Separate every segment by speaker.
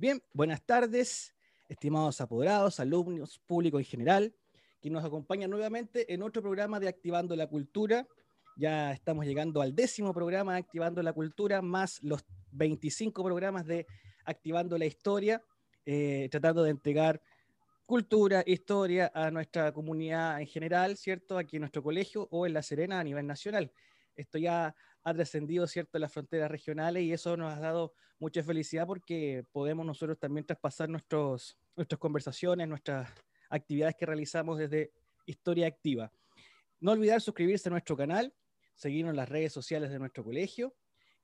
Speaker 1: Bien, buenas tardes, estimados apoderados, alumnos, público en general, que nos acompañan nuevamente en otro programa de Activando la Cultura. Ya estamos llegando al décimo programa de Activando la Cultura, más los 25 programas de Activando la Historia, eh, tratando de entregar cultura, historia a nuestra comunidad en general, ¿cierto? Aquí en nuestro colegio o en La Serena a nivel nacional. Esto ya ha trascendido, ¿cierto?, las fronteras regionales y eso nos ha dado mucha felicidad porque podemos nosotros también traspasar nuestros, nuestras conversaciones, nuestras actividades que realizamos desde Historia Activa. No olvidar suscribirse a nuestro canal, seguirnos en las redes sociales de nuestro colegio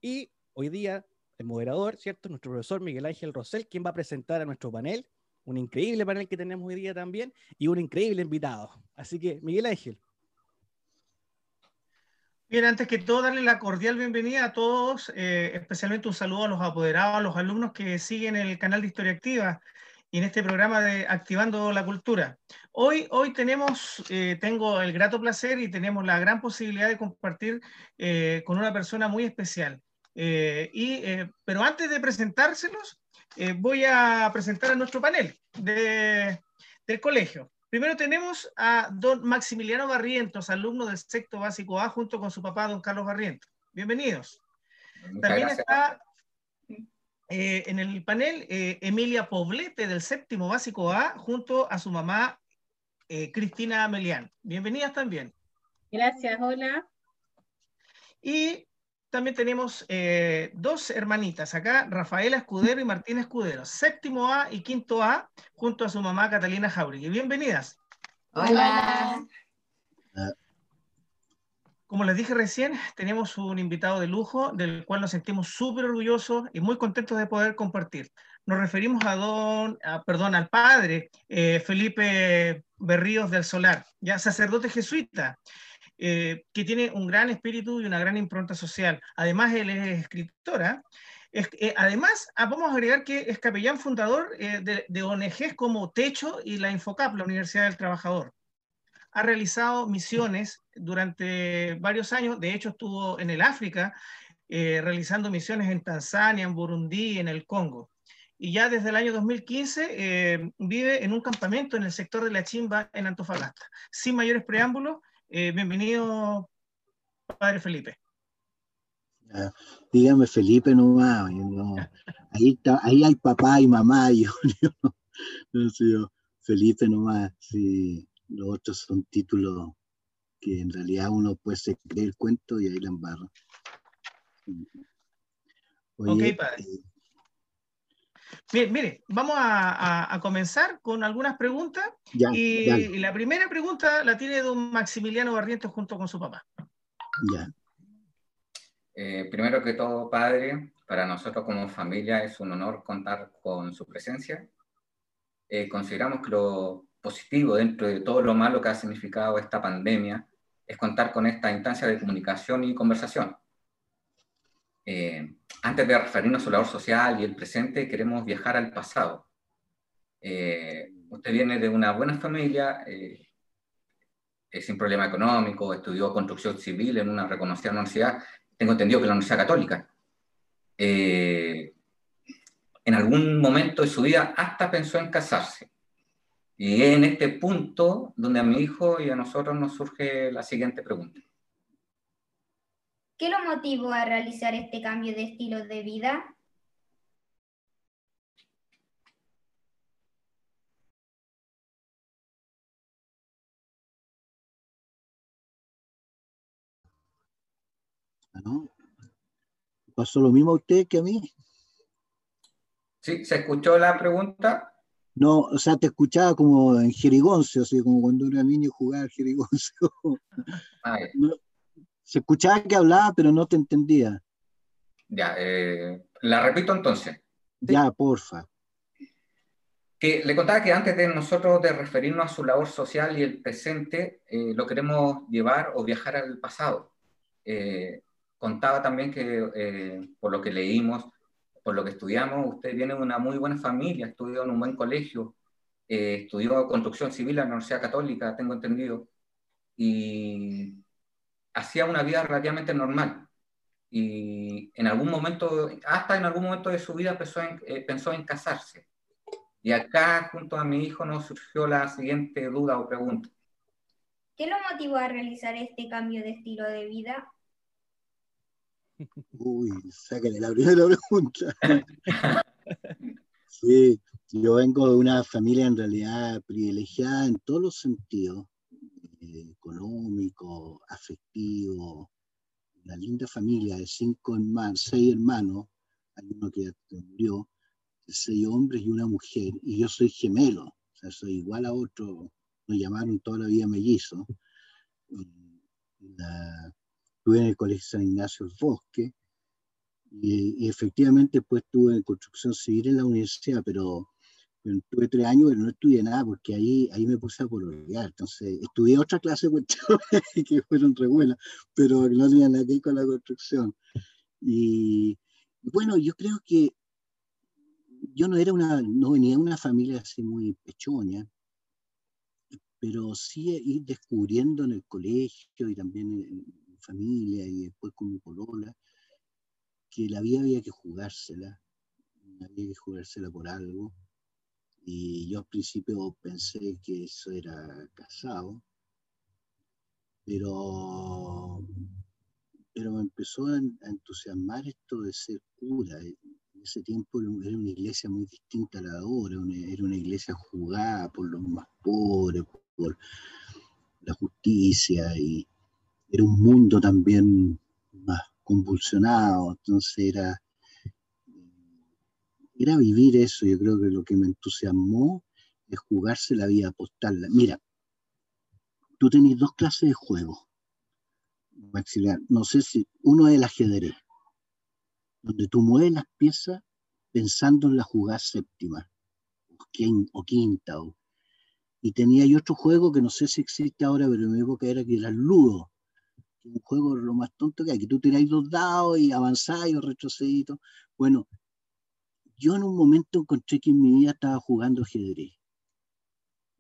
Speaker 1: y hoy día el moderador, ¿cierto? Nuestro profesor Miguel Ángel Rosell, quien va a presentar a nuestro panel un increíble panel que tenemos hoy día también y un increíble invitado. Así que, Miguel Ángel.
Speaker 2: Bien, antes que todo, darle la cordial bienvenida a todos, eh, especialmente un saludo a los apoderados, a los alumnos que siguen el canal de Historia Activa y en este programa de Activando la Cultura. Hoy, hoy tenemos, eh, tengo el grato placer y tenemos la gran posibilidad de compartir eh, con una persona muy especial. y, pero antes de presentárselos, voy a presentar a nuestro panel de, del colegio. Primero tenemos a don Maximiliano Barrientos, alumno del sexto básico A, junto con su papá, don Carlos Barrientos. Bienvenidos. También está eh, en el panel eh, Emilia Poblete, del séptimo básico A, junto a su mamá Cristina Melián. Bienvenidas también.
Speaker 3: Gracias, hola.
Speaker 2: Y también tenemos eh, dos hermanitas acá, Rafaela Escudero y Martín Escudero, séptimo A y quinto A, junto a su mamá Catalina Jauregui. Bienvenidas.
Speaker 3: Hola.
Speaker 2: Como les dije recién, tenemos un invitado de lujo del cual nos sentimos súper orgullosos y muy contentos de poder compartir. Nos referimos a don, perdón, al padre eh, Felipe Berríos del Solar, ya sacerdote jesuita, eh, que tiene un gran espíritu y una gran impronta social. Además, él es escritora. Eh, además, ah, vamos a agregar que es capellán fundador eh, de, de, como Techo y la Infocap, la Universidad del Trabajador. Ha realizado misiones durante varios años, de hecho estuvo en el África realizando misiones en Tanzania, en Burundi, en el Congo y ya desde el año 2015 vive en un campamento en el sector de la Chimba en Antofagasta. Sin mayores preámbulos, eh, bienvenido, padre Felipe.
Speaker 4: dígame Felipe nomás, no, ahí, está, ahí hay papá y mamá, yo, no, Felipe nomás, sí, los otros son títulos que en realidad uno puede creer el cuento y ahí la embarra.
Speaker 2: ok, padre. Eh, Bien, mire, vamos a, comenzar con algunas preguntas. y, la primera pregunta la tiene don Maximiliano Barrientos junto con su papá.
Speaker 4: Ya.
Speaker 5: Eh, primero que todo, padre, para nosotros como familia es un honor contar con su presencia. Eh, consideramos que lo positivo dentro de todo lo malo que ha significado esta pandemia es contar con esta instancia de comunicación y conversación. Eh, antes de referirnos a su labor social y el presente, queremos viajar al pasado. Eh, usted viene de una buena familia, eh, sin problema económico, estudió construcción civil en una reconocida universidad, tengo entendido que la Universidad Católica. en algún momento de su vida hasta pensó en casarse. Y es en este punto donde a mi hijo y a nosotros nos surge la siguiente pregunta.
Speaker 3: ¿Qué lo motivó a realizar este cambio de estilo de vida?
Speaker 4: ¿Pasó lo mismo a usted que a mí?
Speaker 5: Sí, ¿se escuchó la pregunta?
Speaker 4: No, o sea, te escuchaba como en jerigoncio, así como cuando era niño jugaba jerigoncio. Ah, se escuchaba que hablaba, pero no te entendía.
Speaker 5: Ya, eh, la repito entonces.
Speaker 4: Ya, porfa.
Speaker 5: Que le contaba que antes de nosotros de referirnos a su labor social y el presente, eh, lo queremos llevar o viajar al pasado. Eh, contaba también que por lo que leímos, por lo que estudiamos, usted viene de una muy buena familia, estudió en un buen colegio, estudió construcción civil en la Universidad Católica, tengo entendido, y hacía una vida relativamente normal. y en algún momento, hasta en algún momento de su vida pensó en, eh, pensó en casarse. Y acá, junto a mi hijo, nos surgió la siguiente duda o pregunta.
Speaker 3: ¿Qué lo motivó a realizar este cambio de estilo de vida?
Speaker 4: Uy, sácale la primera pregunta. Sí, yo vengo de una familia en realidad privilegiada en todos los sentidos, económico, afectivo, una linda familia de cinco hermanos, seis hermanos, hay uno que murió, seis hombres y una mujer, y yo soy gemelo, o sea, soy igual a otro, me llamaron toda la vida mellizo. estuve en el Colegio San Ignacio del Bosque, y, efectivamente pues estuve en construcción civil en la universidad, pero, tuve tres años, pero no estudié nada porque ahí, ahí me puse a pololear. Entonces, estudié otra clase que fueron re buenas, pero no tenían nada que ver con la construcción. Y, bueno, yo creo que yo no era una, no venía de una familia así muy pechoña, pero sí ir descubriendo en el colegio y también en, familia y después con mi polola, que la vida había que jugársela, había que jugársela por algo. Y yo al principio pensé que eso era casado, pero, pero me empezó a, entusiasmar esto de ser cura. En ese tiempo era una iglesia muy distinta a la de ahora, era una iglesia jugada por los más pobres, por la justicia, y era un mundo también más convulsionado, entonces era, era vivir eso, yo creo que lo que me entusiasmó es jugarse la vida, apostarla. Mira, tú tenés dos clases de juego, no sé si, uno es el ajedrez, donde tú mueves las piezas pensando en la jugada séptima, o quinta, y tenía otro juego que no sé si existe ahora, pero en mi época era que era el ludo, un juego lo más tonto que hay, que tú tiráis los dados y avanzáis o retrocedís. Bueno, yo en un momento encontré que en mi vida estaba jugando ajedrez.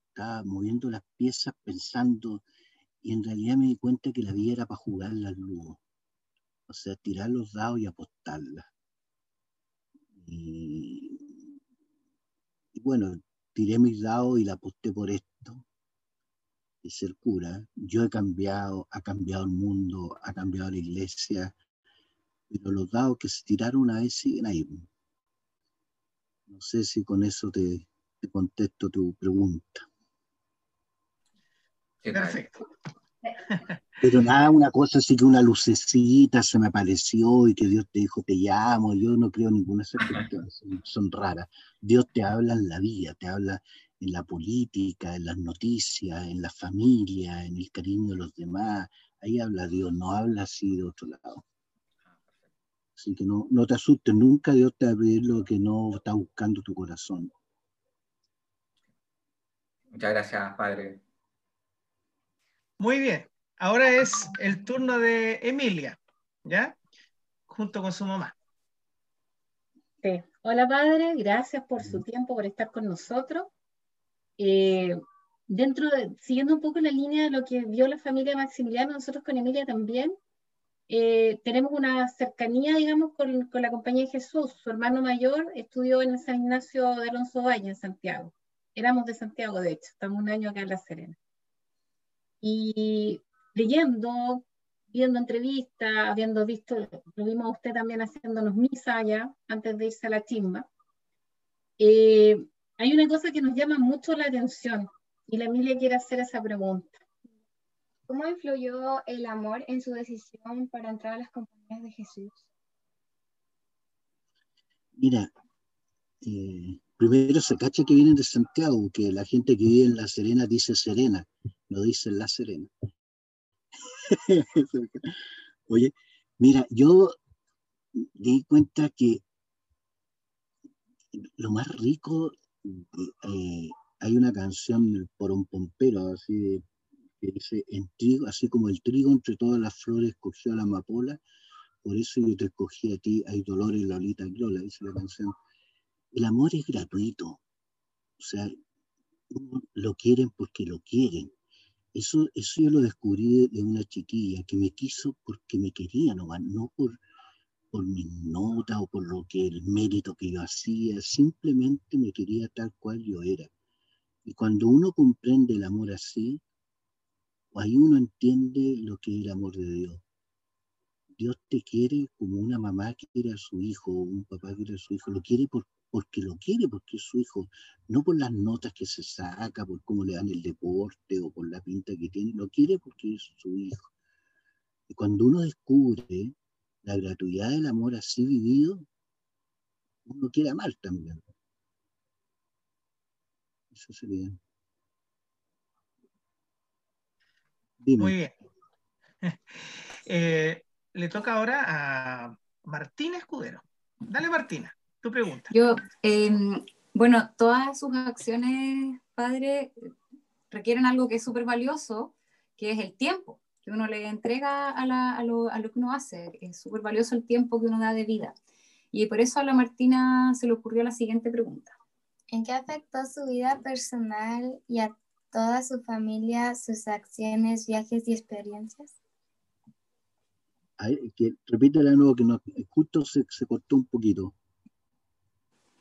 Speaker 4: Estaba moviendo las piezas pensando y en realidad me di cuenta que la vida era para jugar las luces. O sea, tirar los dados y apostarlas. Y, y bueno, tiré mis dados y la aposté por esto de ser cura. Yo he cambiado, ha cambiado el mundo, ha cambiado la iglesia, pero los dados que se tiraron una vez siguen ahí. No sé si con eso te, te contesto tu pregunta.
Speaker 2: Perfecto.
Speaker 4: Pero nada, una cosa así que una lucecita se me apareció y que Dios te dijo, te llamo. Yo no creo ninguna de esas son, son raras. Dios te habla en la vida, te habla en la política, en las noticias, en la familia, en el cariño de los demás. Ahí habla Dios, no habla así de otro lado. Así que no, no te asustes, nunca Dios te va a pedir lo que no está buscando tu corazón.
Speaker 5: Muchas gracias, Padre.
Speaker 2: Muy bien, ahora es el turno de Emilia, ¿ya? Junto con su mamá.
Speaker 6: Sí. Hola, Padre, gracias por su tiempo, por estar con nosotros. Eh, dentro de, siguiendo un poco la línea de lo que vio la familia Maximiliano, nosotros con Emilia también eh, tenemos una cercanía, digamos, con, con, la Compañía de Jesús. Su hermano mayor estudió en San Ignacio de Alonso Valle, en Santiago. Éramos de Santiago, de hecho, estamos un año acá en La Serena. Y leyendo, viendo entrevistas, habiendo visto, lo vimos a usted también haciéndonos misa allá, antes de irse a la chimba, eh, hay una cosa que nos llama mucho la atención y la Emilia quiere hacer esa pregunta.
Speaker 3: ¿Cómo influyó el amor en su decisión para entrar a las compañías de Jesús?
Speaker 4: Mira, eh, primero se cacha que vienen de Santiago, que la gente que vive en La Serena dice Serena, no dice La Serena. Oye, mira, yo di cuenta que lo más rico eh, hay una canción por un pompero, así que dice, en trigo, así como el trigo entre todas las flores cogió a la amapola, por eso yo te escogí a ti, hay dolor en Lolita Lola, dice la canción. El amor es gratuito, o sea, lo quieren porque lo quieren. Eso, eso yo lo descubrí de una chiquilla que me quiso porque me quería no por, por mis notas o por lo que el mérito que yo hacía, simplemente me quería tal cual yo era. Y cuando uno comprende el amor así, ahí uno entiende lo que es el amor de Dios. Dios te quiere como una mamá quiere a su hijo, un papá quiere a su hijo, lo quiere porque lo quiere, porque es su hijo, no por las notas que se saca, por cómo le dan el deporte o por la pinta que tiene, lo quiere porque es su hijo. Y cuando uno descubre la gratuidad del amor así vivido, uno quiere amar también. Eso sería.
Speaker 2: Muy bien. Eh, le toca ahora a Martina Escudero. Dale, Martina, tu pregunta.
Speaker 7: Yo, em, bueno, todas sus acciones, padre, requieren algo que es súper valioso, que es el tiempo que uno le entrega a, lo, que uno hace. Es súper valioso el tiempo que uno da de vida. Y por eso a la Martina se le ocurrió la siguiente pregunta.
Speaker 3: ¿En qué afectó su vida personal y a toda su familia sus acciones, viajes y experiencias?
Speaker 4: que, repítela de nuevo que no, justo se, se cortó un poquito.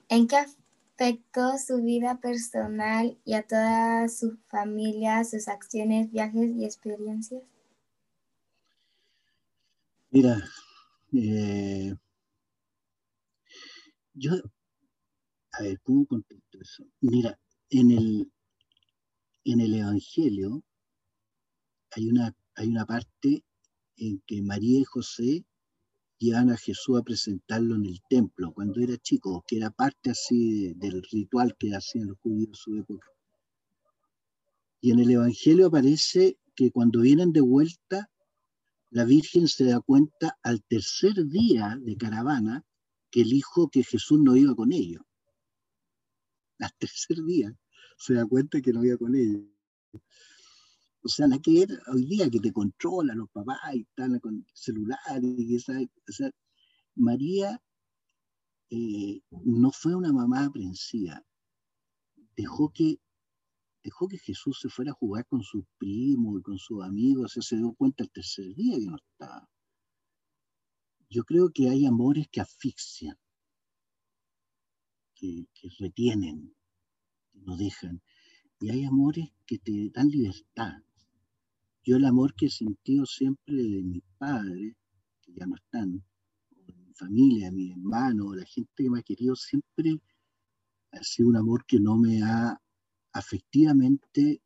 Speaker 3: ¿En qué afectó su vida personal y a toda su familia sus acciones, viajes y experiencias?
Speaker 4: Mira, eh, yo, a ver, ¿cómo contesto eso? Mira, en el, en el Evangelio hay una, hay una parte en que María y José llevan a Jesús a presentarlo en el templo cuando era chico, que era parte así del ritual que hacían los judíos en su época. Y en el Evangelio aparece que cuando vienen de vuelta la Virgen se da cuenta al tercer día de caravana que el hijo que Jesús no iba con ellos. Al tercer día se da cuenta que no iba con ellos. O sea, la que era hoy día que te controla los papás y están con celulares. Y esa, o sea, María eh, no fue una mamá aprensiva. Dejó que dejó que Jesús se fuera a jugar con sus primos y con sus amigos, se dio cuenta el tercer día que no estaba. Yo creo que hay amores que asfixian, que, retienen, que no dejan, y hay amores que te dan libertad. Yo el amor que he sentido siempre de mis padres, que ya no están, o de mi familia, mi hermano, la gente que me ha querido, siempre ha sido un amor que no me ha afectivamente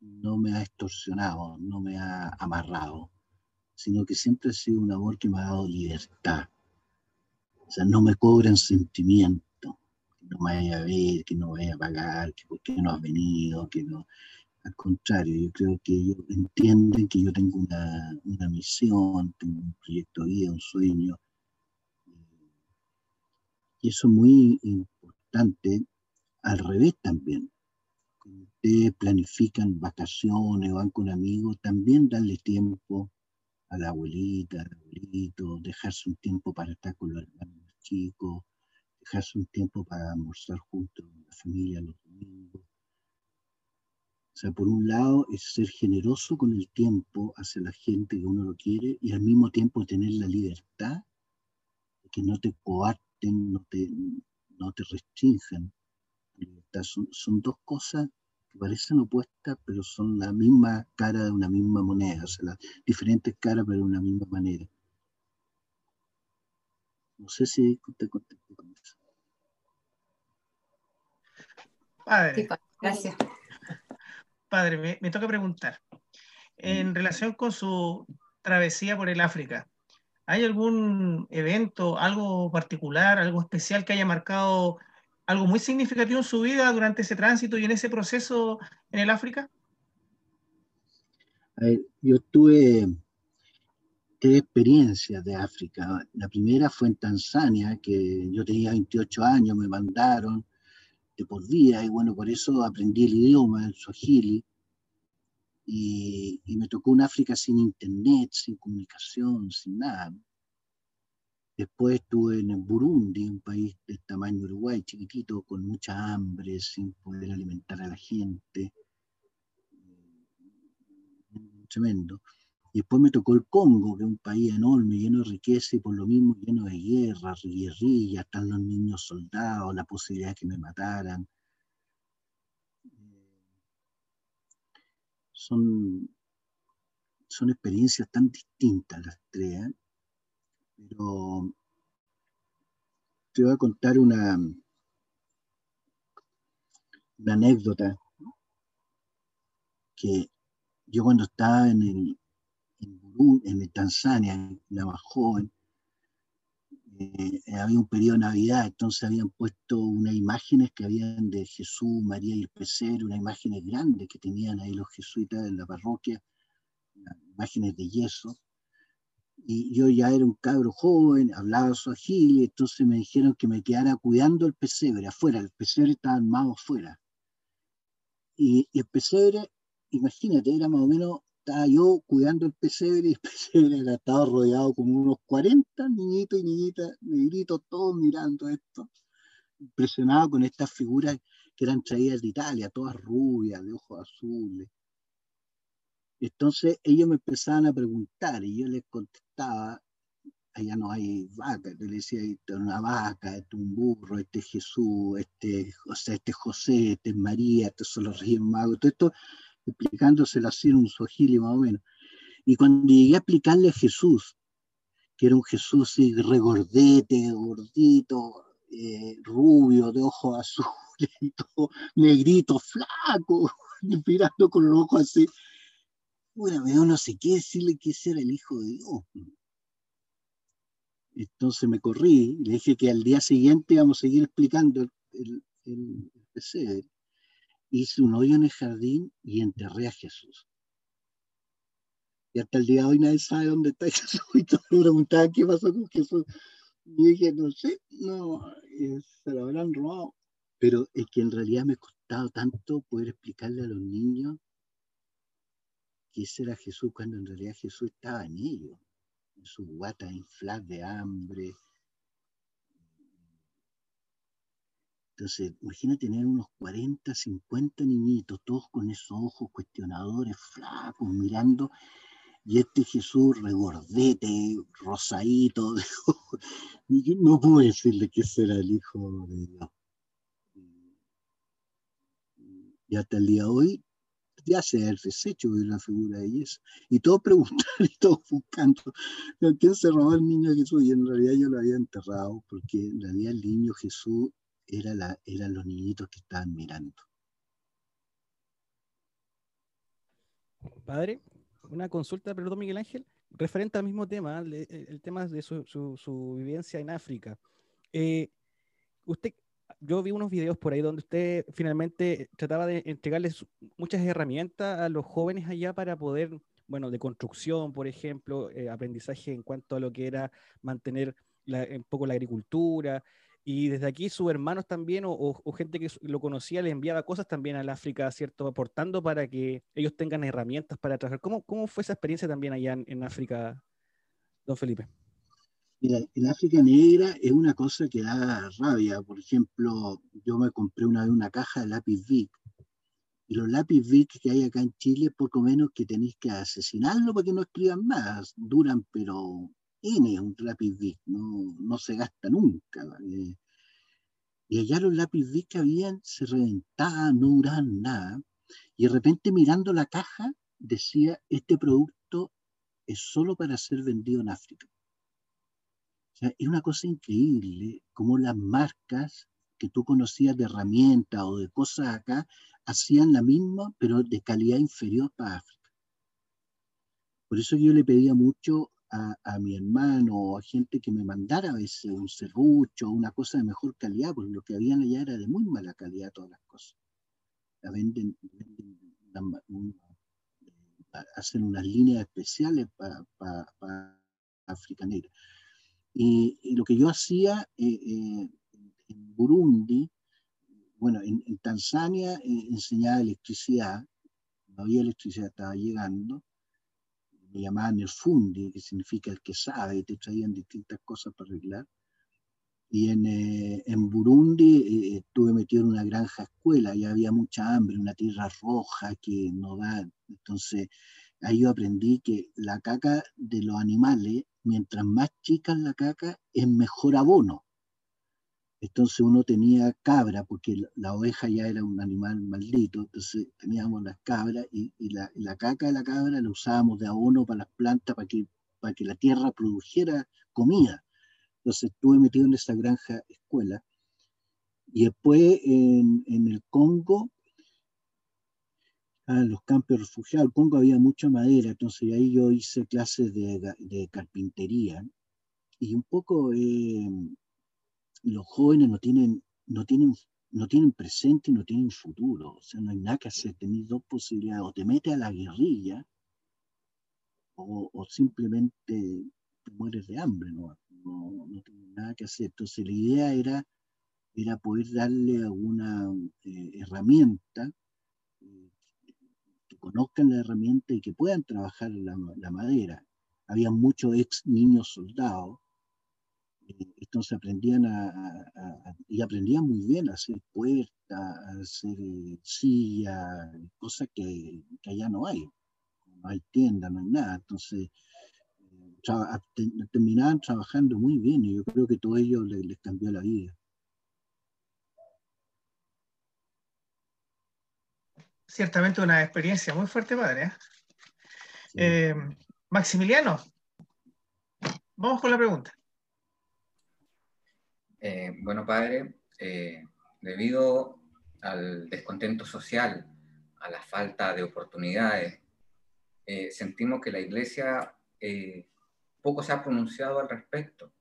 Speaker 4: no me ha extorsionado, no me ha amarrado, sino que siempre ha sido un amor que me ha dado libertad. O sea, no me cobran sentimiento, no me vaya a ver, que no vaya a pagar, que por qué no has venido, que no. Al contrario, yo creo que ellos entienden que yo tengo una, una misión, tengo un proyecto de vida, un sueño. Y eso es muy importante al revés también ustedes planifican vacaciones van con amigos, también darle tiempo a la abuelita, al abuelito, dejarse un tiempo para estar con los hermanos chicos, dejarse un tiempo para almorzar juntos la familia los domingos. O sea, por un lado es ser generoso con el tiempo hacia la gente que uno lo quiere y al mismo tiempo tener la libertad que no te coarten, no te, no te restrinjan. Son, dos cosas que parecen opuestas, pero son la misma cara de una misma moneda, o sea, diferentes caras, pero de una misma manera. No sé si te contesto
Speaker 2: Padre.
Speaker 7: gracias.
Speaker 2: Padre, me, toca preguntar. En mm. relación con su travesía por el África, ¿hay algún evento, algo particular, algo especial que haya marcado algo muy significativo en su vida durante ese tránsito y en ese proceso en el África?
Speaker 4: yo tuve tres experiencias de África. La primera fue en Tanzania, que yo tenía 28 años, me mandaron de por día, y bueno, por eso aprendí el idioma, el swahili, y, y me tocó un África sin internet, sin comunicación, sin nada. Después estuve en Burundi, un país del tamaño Uruguay, chiquitito, con mucha hambre, sin poder alimentar a la gente. Mm, tremendo. Y después me tocó el Congo, que es un país enorme, lleno de riqueza y por lo mismo lleno de guerras, guerrillas, están los niños soldados, la posibilidad de que me mataran. Son, son experiencias tan distintas las tres, ¿eh? pero te voy a contar una anécdota que yo cuando estaba en el, en, el Tanzania, más joven, eh, había un periodo de Navidad, entonces habían puesto unas imágenes que habían de Jesús, María y el pesebre, unas imágenes grandes que tenían ahí los jesuitas en la parroquia, imágenes de yeso. Y yo ya era un cabro joven, hablaba su y entonces me dijeron que me quedara cuidando el pesebre afuera, el pesebre estaba armado afuera. Y, y el pesebre, imagínate, era más o menos estaba yo cuidando el pesebre y el pesebre estaba rodeado como unos 40 niñitos y niñitas, negritos, todos mirando esto, impresionado con estas figuras que eran traídas de Italia, todas rubias, de ojos azules. Entonces ellos me empezaban a preguntar y yo les contestaba, allá no hay vaca, le decía, esta es una vaca, este es un burro, este es Jesús, este, o sea, este es José, este es María, estos son los reyes magos, todo esto explicándoselo así en un sojili más o menos. Y cuando llegué a explicarle a Jesús, que era un Jesús así, regordete, gordito, eh, rubio, de ojos azules, y todo, negrito, flaco, mirando con los ojos así. Bueno, yo no sé qué decirle que ese era el Hijo de Dios. Entonces me corrí y le dije que al día siguiente íbamos a seguir explicando el, el, el, el hice un hoyo en el jardín y enterré a Jesús. Y hasta el día de hoy nadie sabe dónde está Jesús. Y todos me preguntaban qué pasó con Jesús. Y dije, no sé, no, se lo habrán robado. Pero es que en realidad me ha costado tanto poder explicarle a los niños que ese era Jesús cuando en realidad Jesús estaba en ellos, en su guata inflar de hambre, Entonces, imagina tener unos 40, 50 niñitos, todos con esos ojos cuestionadores, flacos, mirando, y este Jesús regordete, rosadito, no puedo decirle que será el Hijo de Dios. Y hasta el día de hoy, ya se ha deshecho de la figura de Jesús. Y todos preguntando y todos buscando, ¿quién se robó el niño Jesús? Y en realidad yo lo había enterrado, porque en realidad el niño Jesús era la, eran los niñitos que estaban mirando.
Speaker 1: Padre, una consulta, perdón, Miguel Ángel, referente al mismo tema, el, tema de su, su, vivencia en África. Eh, usted, yo vi unos videos por ahí donde usted finalmente trataba de entregarles muchas herramientas a los jóvenes allá para poder, bueno, de construcción, por ejemplo, eh, aprendizaje en cuanto a lo que era mantener un poco la agricultura, y desde aquí sus hermanos también o, gente que lo conocía le enviaba cosas también al África, ¿cierto? Aportando para que ellos tengan herramientas para trabajar. ¿Cómo, cómo fue esa experiencia también allá en, África, don Felipe?
Speaker 4: Mira, en África Negra es una cosa que da rabia. Por ejemplo, yo me compré una vez una caja de lápiz Vic. Y los lápiz Vic que hay acá en Chile, poco menos que tenéis que asesinarlo para que no escriban más. Duran, pero N un lápiz Bic, no, no se gasta nunca. Eh. Y allá los lápiz Bic que habían se reventaban, no duraban nada. Y de repente mirando la caja decía, este producto es solo para ser vendido en África. Es una cosa increíble como las marcas que tú conocías de herramientas o de cosas acá hacían la misma, pero de calidad inferior para África. Por eso yo le pedía mucho a, mi hermano o a gente que me mandara a veces un serrucho, una cosa de mejor calidad, porque lo que habían allá era de muy mala calidad todas las cosas. La venden, hacen unas líneas especiales para, para, África Negra. Y, lo que yo hacía eh, eh, en Burundi, bueno, en, Tanzania eh, enseñaba electricidad, no había electricidad, estaba llegando, me llamaban el fundi, que significa el que sabe, y te traían distintas cosas para arreglar. Y en, eh, en Burundi eh, estuve metido en una granja escuela, y había mucha hambre, una tierra roja que no da, entonces ahí yo aprendí que la caca de los animales, mientras más chica la caca, es mejor abono. Entonces uno tenía cabra, porque la, oveja ya era un animal maldito, entonces teníamos las cabras y, la, caca de la cabra la usábamos de abono para las plantas, para que, para que la tierra produjera comida. Entonces estuve metido en esa granja escuela. Y después en, en el Congo en los campos refugiados. En Congo había mucha madera, entonces ahí yo hice clases de, carpintería. Y un poco eh, los jóvenes no tienen, no, tienen, no tienen presente y no tienen futuro. O sea, no hay nada que hacer. Tenés dos posibilidades. O te metes a la guerrilla o, simplemente te mueres de hambre. ¿no? No, no tienes nada que hacer. Entonces la idea era, era poder darle alguna eh, herramienta conozcan la herramienta y que puedan trabajar la, la madera. Había muchos ex niños soldados, eh, entonces aprendían a, y aprendían muy bien a hacer puertas, a hacer eh, sillas, cosas que, que, allá no hay. No hay tienda, no hay nada. Entonces, eh, terminaban trabajando muy bien y yo creo que todo ello les, les cambió la vida.
Speaker 2: ciertamente una experiencia muy fuerte, padre. ¿eh? Eh, Maximiliano, vamos con la pregunta.
Speaker 5: Eh, bueno, padre, debido al descontento social, a la falta de oportunidades, sentimos que la iglesia poco se ha pronunciado al respecto.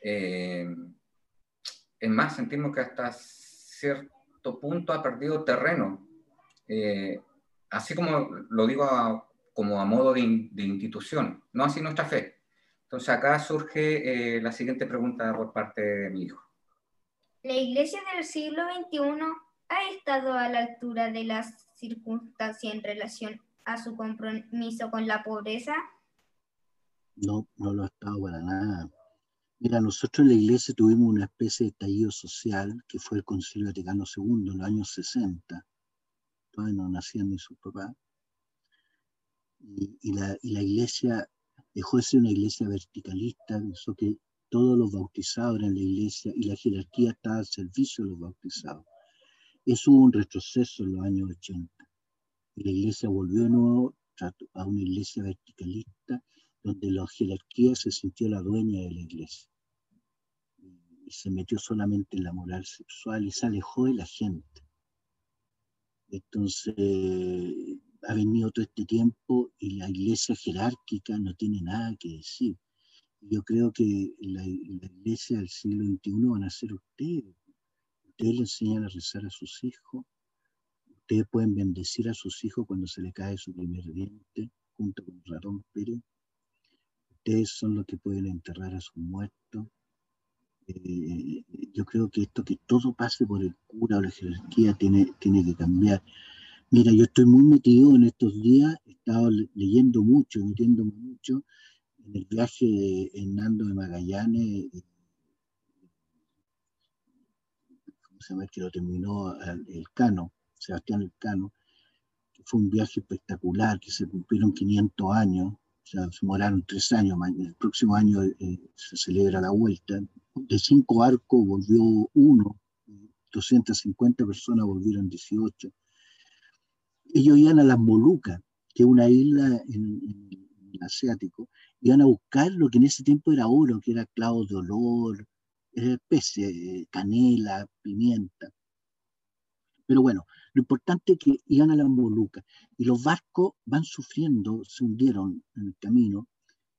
Speaker 5: es más, sentimos que hasta cierto punto ha perdido terreno eh, así como lo digo como a modo de, institución, no así nuestra fe. Entonces acá surge eh, la siguiente pregunta por parte de mi hijo.
Speaker 3: ¿La iglesia del siglo XXI ha estado a la altura de las circunstancias en relación a su compromiso con la pobreza?
Speaker 4: No, no lo ha estado para nada. Mira, nosotros en la iglesia tuvimos una especie de estallido social que fue el Concilio Vaticano II en los años 60 todavía no nacían ni sus papás. Y, la, iglesia dejó de ser una iglesia verticalista, eso que todos los bautizados eran la iglesia y la jerarquía estaba al servicio de los bautizados. Eso hubo un retroceso en los años 80. Y la iglesia volvió de nuevo a una iglesia verticalista donde la jerarquía se sintió la dueña de la iglesia. Y se metió solamente en la moral sexual y se alejó de la gente. Entonces, ha venido todo este tiempo y la iglesia jerárquica no tiene nada que decir. Yo creo que la, iglesia del siglo XXI van a ser ustedes. Ustedes le enseñan a rezar a sus hijos. Ustedes pueden bendecir a sus hijos cuando se le cae su primer diente, junto con Ratón Pérez. Ustedes son los que pueden enterrar a sus muertos. Eh, yo creo que esto que todo pase por el cura o la jerarquía tiene, tiene que cambiar. Mira, yo estoy muy metido en estos días, he estado leyendo mucho, metiéndome mucho en el viaje de Hernando de Magallanes, ¿cómo se llama? Que lo terminó el Cano, Sebastián el Cano, que fue un viaje espectacular, que se cumplieron 500 años, o sea, se moraron tres años, el próximo año eh, se celebra la vuelta, de cinco arcos volvió uno, 250 personas volvieron 18. Ellos iban a las Molucas, que es una isla en, el Asiático, iban a buscar lo que en ese tiempo era oro, que era clavos de olor, especie, eh, canela, pimienta. Pero bueno, lo importante es que iban a las Molucas y los barcos van sufriendo, se hundieron en el camino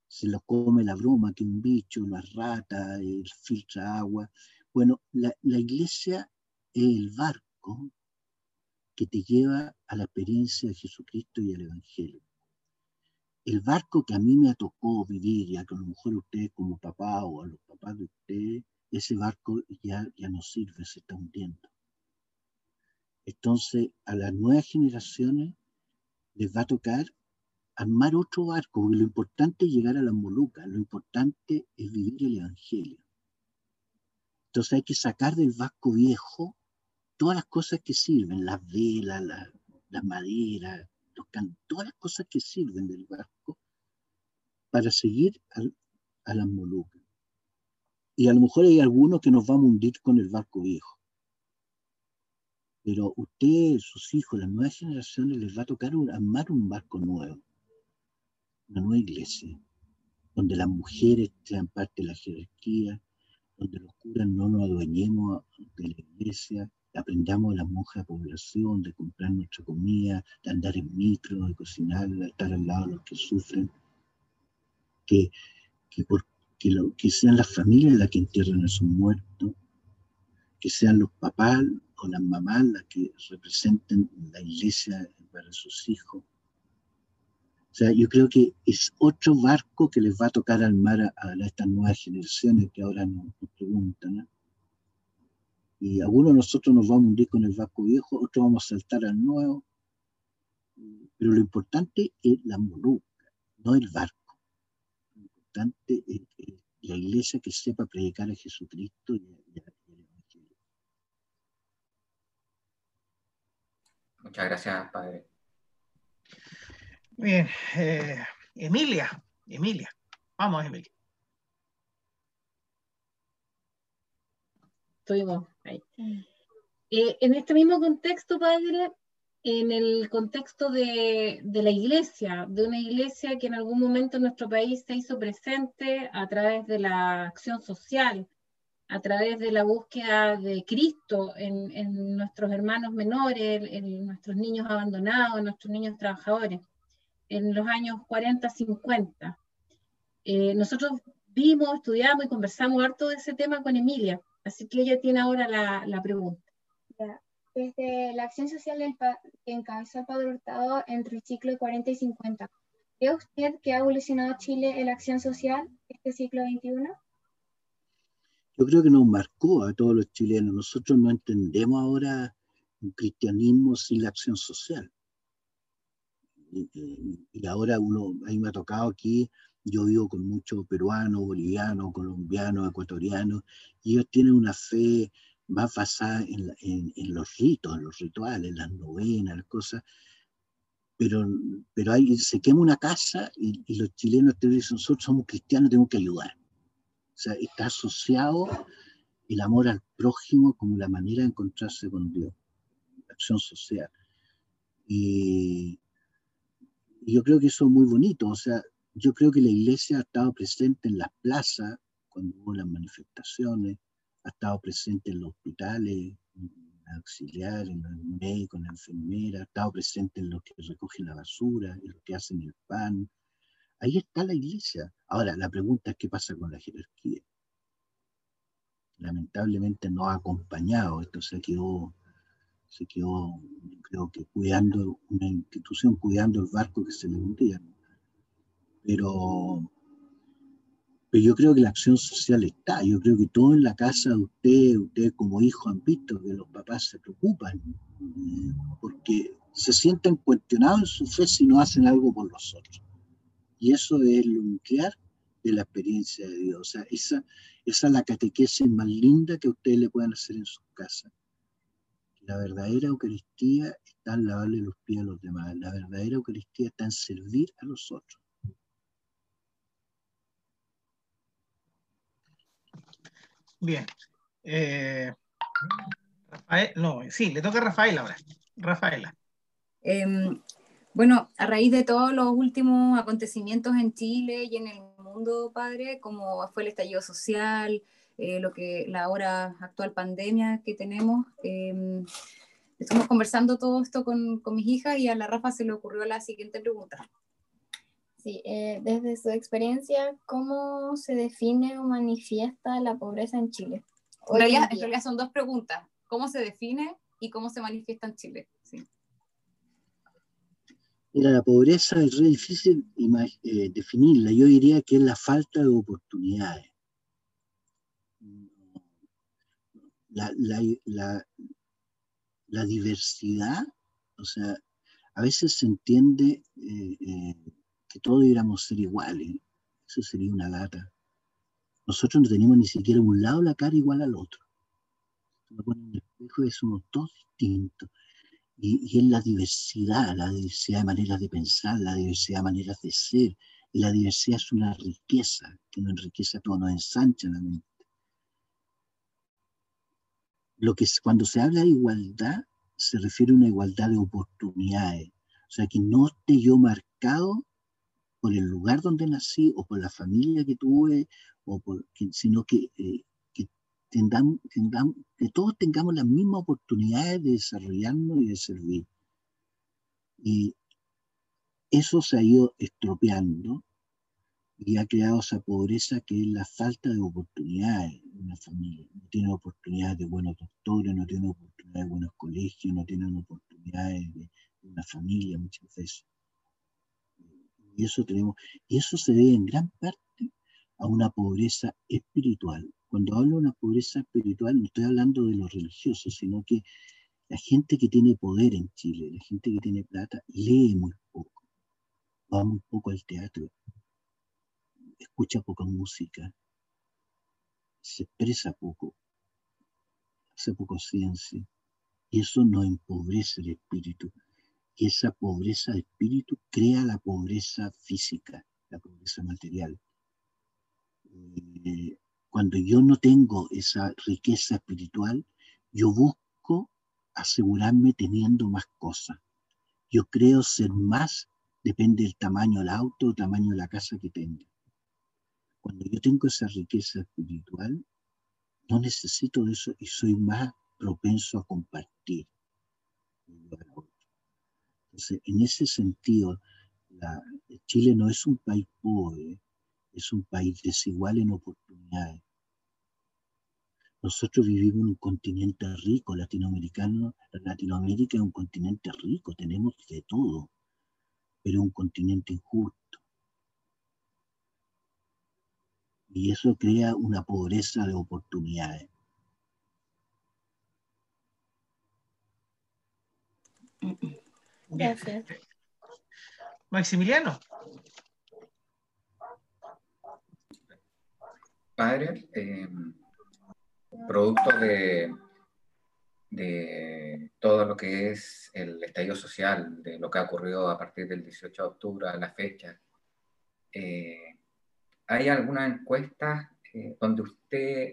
Speaker 4: se lo come la broma, que un bicho, la rata, el filtra agua. Bueno, la, iglesia es el barco que te lleva a la experiencia de Jesucristo y al Evangelio. El barco que a mí me tocó vivir, y a lo mejor usted como papá o a los papás de usted, ese barco ya, ya no sirve, se está hundiendo. Entonces, a las nuevas generaciones les va a tocar armar otro barco, porque lo importante es llegar a las Molucas, lo importante es vivir el Evangelio. Entonces hay que sacar del barco viejo todas las cosas que sirven, las velas, las maderas, los sacan todas las cosas que sirven del barco para seguir a las Molucas. Y a lo mejor hay algunos que nos vamos a hundir con el barco viejo. Pero usted, sus hijos, las nuevas generaciones les va a tocar armar un barco nuevo, una nueva iglesia, donde las mujeres sean parte de la jerarquía, donde los curas no nos adueñemos de la iglesia, aprendamos de las monjas de población, de comprar nuestra comida, de andar en micro, de cocinar, de estar al lado de los que sufren, que, que, que, sean las familias las que entierran a sus muertos, que sean los papás o las mamás las que representen la iglesia para sus hijos. O sea, yo creo que es otro barco que les va a tocar al mar a, estas nuevas generaciones que ahora nos, preguntan. Y algunos de nosotros nos vamos a hundir con el barco viejo, otros vamos a saltar al nuevo. Pero lo importante es la moluca, no el barco. Lo importante es, la iglesia que sepa predicar a Jesucristo y, y, Evangelio.
Speaker 5: Muchas gracias, Padre.
Speaker 2: Bien, eh, Emilia, Emilia, vamos, Emilia.
Speaker 6: Estuvimos ahí. Eh, en este mismo contexto, padre, en el contexto de, de, la iglesia, de una iglesia que en algún momento en nuestro país se hizo presente a través de la acción social, a través de la búsqueda de Cristo en, en nuestros hermanos menores, en nuestros niños abandonados, en nuestros niños trabajadores en los años 40, 50. Eh, nosotros vimos, estudiamos y conversamos harto de ese tema con Emilia, así que ella tiene ahora la, la pregunta.
Speaker 3: Desde la acción social del que encabezó el Padre Hurtado entre el ciclo 40 y 50, ¿cree usted que ha evolucionado Chile en la acción social este siglo XXI?
Speaker 4: Yo creo que nos marcó a todos los chilenos. Nosotros no entendemos ahora un cristianismo sin la acción social y, ahora uno, ahí me ha tocado aquí, yo vivo con muchos peruanos, bolivianos, colombianos, ecuatorianos, y ellos tienen una fe más basada en, en, los ritos, en los rituales, las novenas, las cosas, pero, pero ahí se quema una casa y, y, los chilenos te dicen, nosotros somos cristianos, tenemos que ayudar. O sea, está asociado el amor al prójimo como la manera de encontrarse con Dios, la acción social. Y, y yo creo que eso es muy bonito, o sea, yo creo que la iglesia ha estado presente en las plazas, cuando hubo las manifestaciones, ha estado presente en los hospitales, en auxiliar, en los médicos, en la enfermera, ha estado presente en los que recogen la basura, en los que hacen el pan. Ahí está la iglesia. Ahora, la pregunta es qué pasa con la jerarquía. Lamentablemente no ha acompañado, esto se quedó se quedó, creo que cuidando una institución, cuidando el barco que se le hundía. Pero, pero yo creo que la acción social está, yo creo que todo en la casa de usted, ustedes como hijos han visto que los papás se preocupan, porque se sienten cuestionados en su fe si no hacen algo por los otros. Y eso es lo nuclear de la experiencia de Dios. O sea, esa, esa es la catequesis más linda que ustedes le puedan hacer en su casa la verdadera Eucaristía está en lavarle los pies a los demás. La verdadera Eucaristía está en servir a los otros.
Speaker 2: Bien. Eh, no, sí, le toca a Rafael ahora. Rafaela.
Speaker 7: Em, bueno, a raíz de todos los últimos acontecimientos en Chile y en el mundo, padre, como fue el estallido social, eh, lo que la ahora actual pandemia que tenemos. Eh, estamos conversando todo esto con, con, mis hijas y a la Rafa se le ocurrió la siguiente pregunta.
Speaker 3: Sí, eh, desde su experiencia, ¿cómo se define o manifiesta la pobreza en Chile?
Speaker 7: En realidad, en realidad, son dos preguntas. ¿Cómo se define y cómo se manifiesta en Chile? Sí.
Speaker 4: Mira, la pobreza es re difícil eh, definirla. Yo diría que es la falta de oportunidades. la, la, la, diversidad, o sea, a veces se entiende eh, eh, que todos deberíamos ser iguales. Eso sería una lata. Nosotros no tenemos ni siquiera un lado la cara igual al otro. Lo ponen en el espejo y somos todos distintos. Y, es la diversidad, la diversidad de maneras de pensar, la diversidad de maneras de ser. Y la diversidad es una riqueza que nos enriquece a todos, nos ensancha la mente. Lo que cuando se habla de igualdad, se refiere a una igualdad de oportunidades. O sea, que no esté yo marcado por el lugar donde nací o por la familia que tuve, o por, sino que eh, tengamos, que todos tengamos las mismas oportunidades de desarrollarnos y de servir. Y eso se ha ido estropeando y ha creado esa pobreza que es la falta de oportunidades en una familia. No tiene oportunidades de buenos doctores, no tiene oportunidades de buenos colegios, no tienen oportunidades de, una familia muchas veces. Y eso tenemos, y eso se debe en gran parte a una pobreza espiritual cuando hablo de una pobreza espiritual, no estoy hablando de los religiosos, sino que la gente que tiene poder en Chile, la gente que tiene plata, lee muy poco, va muy poco al teatro, escucha poca música, se expresa poco, hace poco ciencia, y eso no empobrece el espíritu. Esa pobreza de espíritu crea la pobreza física, la pobreza material. Eh, cuando yo no tengo esa riqueza espiritual, yo busco asegurarme teniendo más cosas. Yo creo ser más, depende del tamaño del auto, el tamaño de la casa que tenga. Cuando yo tengo esa riqueza espiritual, no necesito de eso y soy más propenso a compartir. En ese sentido, Chile no es un país pobre, es un país desigual en oportunidades. Nosotros vivimos en un continente rico, latinoamericano. Latinoamérica es un continente rico, tenemos de todo, pero un continente injusto. Y eso crea una pobreza de oportunidades.
Speaker 2: Gracias. Maximiliano.
Speaker 5: Padre, eh, producto de, de todo lo que es el estallido social, de lo que ha ocurrido a partir del 18 de octubre a la fecha, eh, ¿hay alguna encuesta eh, donde usted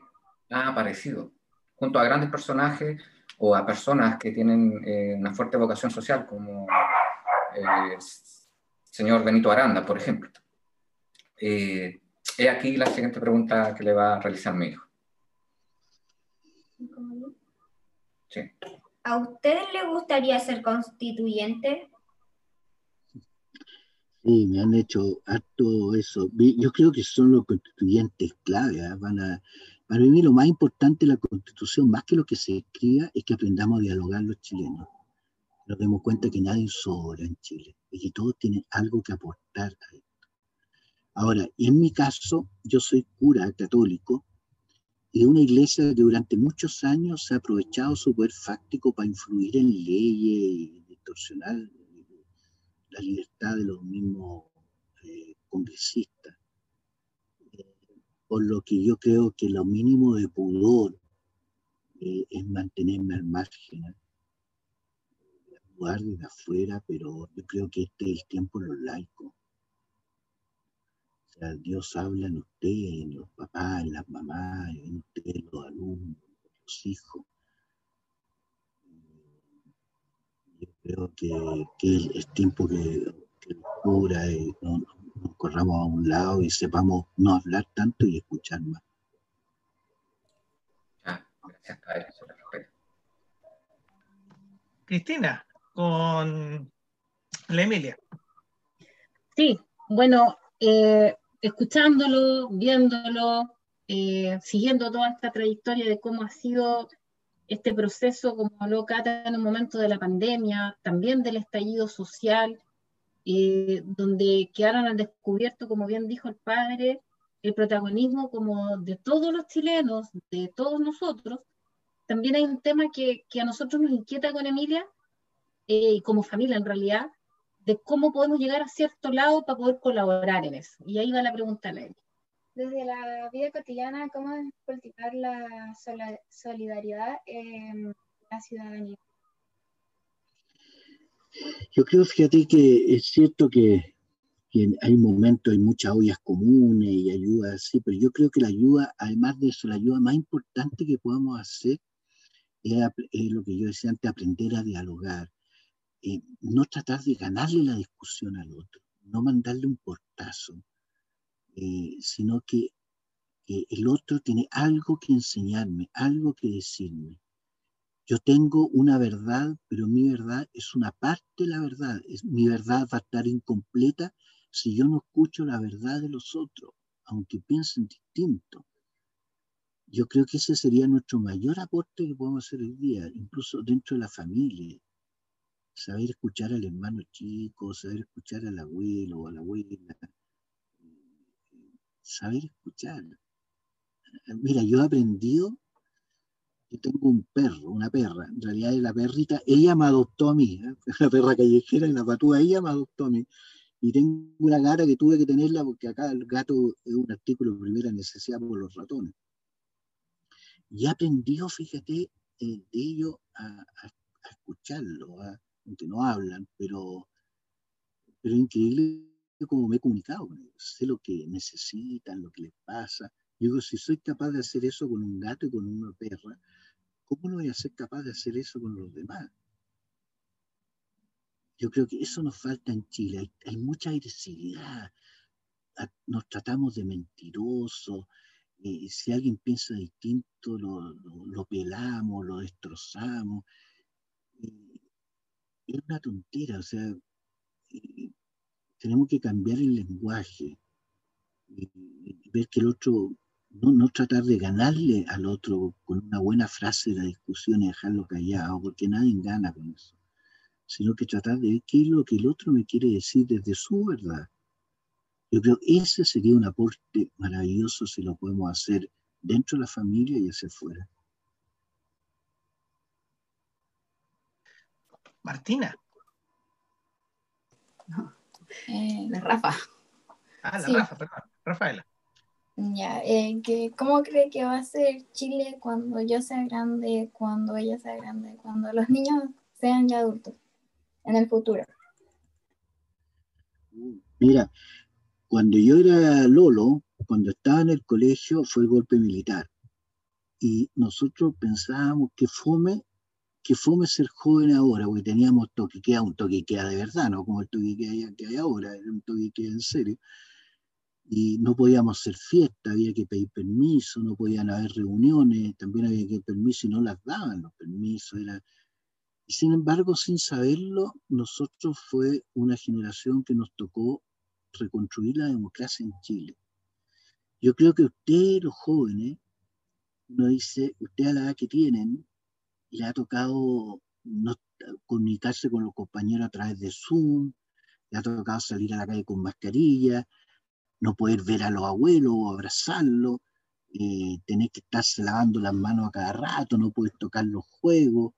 Speaker 5: ha aparecido junto a grandes personajes o a personas que tienen eh, una fuerte vocación social, como el señor Benito Aranda, por ejemplo? he aquí la siguiente pregunta que le va a realizar mi hijo.
Speaker 8: ¿A ustedes les gustaría ser constituyente?
Speaker 4: Sí, me han hecho harto eso. Yo creo que son los constituyentes clave. ¿ah? Van a, para mí lo más importante de la constitución, más que lo que se escriba, es que aprendamos a dialogar los chilenos. Nos demos cuenta que nadie sobra en Chile y que todos tienen algo que aportar a esto. Ahora, en mi caso, yo soy cura católico y una iglesia que durante muchos años se ha aprovechado su poder fáctico para influir en leyes y distorsionar la libertad de los mismos eh, congresistas. Eh, por lo que yo creo que lo mínimo de pudor eh, es mantenerme al margen, lugar desde afuera, pero yo creo que este es el tiempo de los laicos Dios habla en usted, en los papás, en las mamás, en usted, en los alumnos, los hijos. Yo creo que, es tiempo que, que cura y nos, corramos a un lado y sepamos no hablar tanto y escuchar más.
Speaker 5: Ah, gracias,
Speaker 2: Cristina, con la Emilia.
Speaker 6: Sí, bueno, eh, escuchándolo, viéndolo, eh, siguiendo toda esta trayectoria de cómo ha sido este proceso, como habló Cata en un momento de la pandemia, también del estallido social, eh, donde quedaron al descubierto, como bien dijo el padre, el protagonismo como de todos los chilenos, de todos nosotros, también hay un tema que, que a nosotros nos inquieta con Emilia, eh, y como familia en realidad, de cómo podemos llegar a cierto lado para poder colaborar en eso. Y ahí va la pregunta, Nelly.
Speaker 3: Desde la vida cotidiana, ¿cómo cultivar la solidaridad en la ciudadanía?
Speaker 4: Yo creo, fíjate que es cierto que, hay momentos, hay muchas ollas comunes y ayuda así, pero yo creo que la ayuda, además de eso, la ayuda más importante que podemos hacer es, lo que yo decía antes, aprender a dialogar, eh, no tratar de ganarle la discusión al otro, no mandarle un portazo, sino que, que el otro tiene algo que enseñarme, algo que decirme. Yo tengo una verdad, pero mi verdad es una parte de la verdad. Es, mi verdad va a estar incompleta si yo no escucho la verdad de los otros, aunque piensen distinto. Yo creo que ese sería nuestro mayor aporte que podemos hacer hoy día, incluso dentro de la familia. Saber escuchar al hermano chico, saber escuchar al abuelo o a la abuela. Saber escuchar. Mira, yo he aprendido yo tengo un perro, una perra, en realidad es la perrita, ella me adoptó a mí, ¿eh? la perra callejera y la patúa, ella me adoptó a mí. Y tengo una gata que tuve que tenerla porque acá el gato es un artículo de primera necesidad por los ratones. Y he aprendido, fíjate, eh, de ellos a, escucharlo, aunque no hablan, pero, pero increíble como me he comunicado sé lo que necesitan, lo que les pasa. Digo, si soy capaz de hacer eso con un gato y con una perra, ¿cómo no voy a ser capaz de hacer eso con los demás? Yo creo que eso nos falta en Chile. Hay, mucha agresividad. Nos tratamos de mentirosos. Eh, si alguien piensa distinto, lo, pelamos, lo destrozamos. es una tontera. O sea, tenemos que cambiar el lenguaje y ver que el otro no, tratar de ganarle al otro con una buena frase de la discusión y dejarlo callado, porque nadie gana con eso, sino que tratar de ver qué es lo que el otro me quiere decir desde su verdad. Yo creo que ese sería un aporte maravilloso si lo podemos hacer dentro de la familia y hacia afuera.
Speaker 2: Martina.
Speaker 7: Eh, la Rafa.
Speaker 2: Ah, la Rafa, perdón. Rafaela.
Speaker 9: Ya, eh, ¿cómo cree que va a ser Chile cuando yo sea grande, cuando ella sea grande, cuando los niños sean ya adultos en el futuro?
Speaker 4: Mira, cuando yo era Lolo, cuando estaba en el colegio, fue el golpe militar. Y nosotros pensábamos que fome, que fome ser joven ahora, porque teníamos toque queda, un toque queda de verdad, no como el toque queda que hay ahora, era un toque queda en serio y no podíamos hacer fiesta, había que pedir permiso, no podían haber reuniones, también había que pedir permiso y no las daban los permisos. Era... Y sin embargo, sin saberlo, nosotros fue una generación que nos tocó reconstruir la democracia en Chile. Yo creo que ustedes, los jóvenes, uno dice, usted a la edad que tienen, le ha tocado no, comunicarse con los compañeros a través de Zoom, le ha tocado salir a la calle con mascarilla, no poder ver a los abuelos o abrazarlos, tener que estarse lavando las manos a cada rato, no poder tocar los juegos.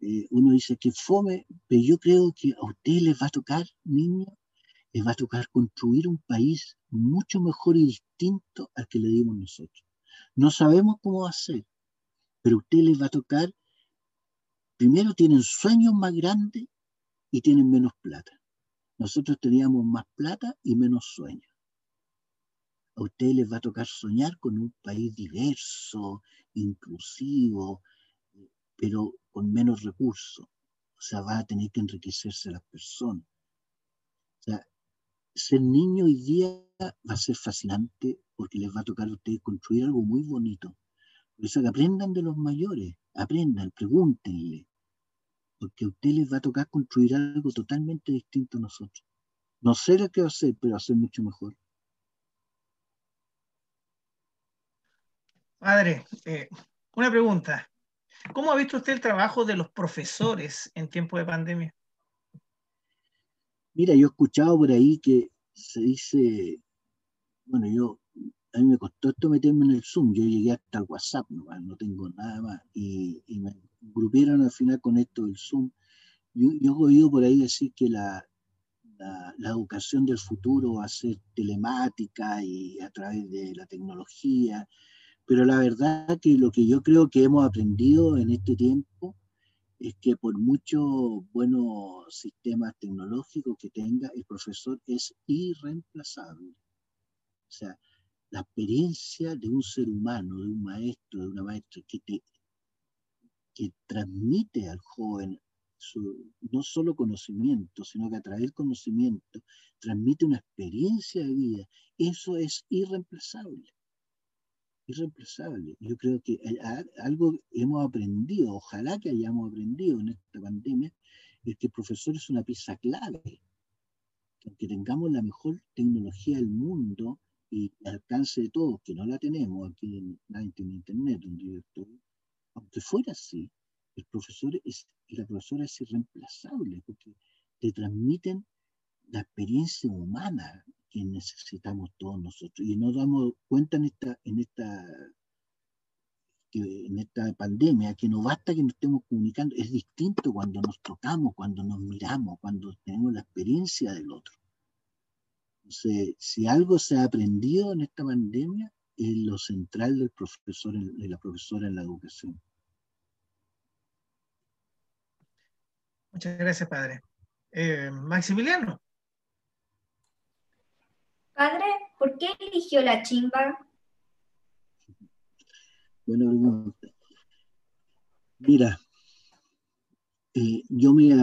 Speaker 4: Eh, uno dice que fome, pero yo creo que a ustedes les va a tocar, niños, les va a tocar construir un país mucho mejor y distinto al que le dimos nosotros. No sabemos cómo va a ser, pero a ustedes les va a tocar, primero tienen sueños más grandes y tienen menos plata. Nosotros teníamos más plata y menos sueños a ustedes les va a tocar soñar con un país diverso, inclusivo, pero con menos recursos. O sea, va a tener que enriquecerse las personas. O sea, ser niño hoy día va a ser fascinante porque les va a tocar a ustedes construir algo muy bonito. Por eso que aprendan de los mayores, aprendan, pregúntenle, porque a ustedes les va a tocar construir algo totalmente distinto a nosotros. No sé lo que va a ser, pero va a ser mucho mejor.
Speaker 2: Padre, eh, una pregunta. ¿Cómo ha visto usted el trabajo de los profesores en tiempo de pandemia?
Speaker 4: Mira, yo he escuchado por ahí que se dice, bueno, yo, a mí me costó esto meterme en el Zoom, yo llegué hasta el WhatsApp, no, no tengo nada más, y, me grupieron al final con esto del Zoom. Yo, he oído por ahí decir que la, la, educación del futuro va a ser telemática y a través de la tecnología, pero la verdad que lo que yo creo que hemos aprendido en este tiempo es que por muchos buenos sistemas tecnológicos que tenga, el profesor es irreemplazable. O sea, la experiencia de un ser humano, de un maestro, de una maestra que, te, que transmite al joven no solo conocimiento, sino que a través del conocimiento transmite una experiencia de vida, eso es irreemplazable. Irreemplazable. Yo creo que algo hemos aprendido, ojalá que hayamos aprendido en esta pandemia, es que el profesor es una pieza clave. Aunque tengamos la mejor tecnología del mundo y alcance de todos, que no la tenemos aquí en, en Internet, donde yo estoy, aunque fuera así, el profesor es, la profesora es irreemplazable porque te transmiten la experiencia humana que necesitamos todos nosotros. Y nos damos cuenta en esta, en esta, en esta pandemia que no basta que nos estemos comunicando, es distinto cuando nos tocamos, cuando nos miramos, cuando tenemos la experiencia del otro. Entonces, si algo se ha aprendido en esta pandemia, es lo central del profesor, de la profesora en la educación.
Speaker 2: Muchas gracias, padre. Eh, Maximiliano.
Speaker 8: Padre, ¿por qué eligió la chimba?
Speaker 4: Buena pregunta. Mira, eh, yo me,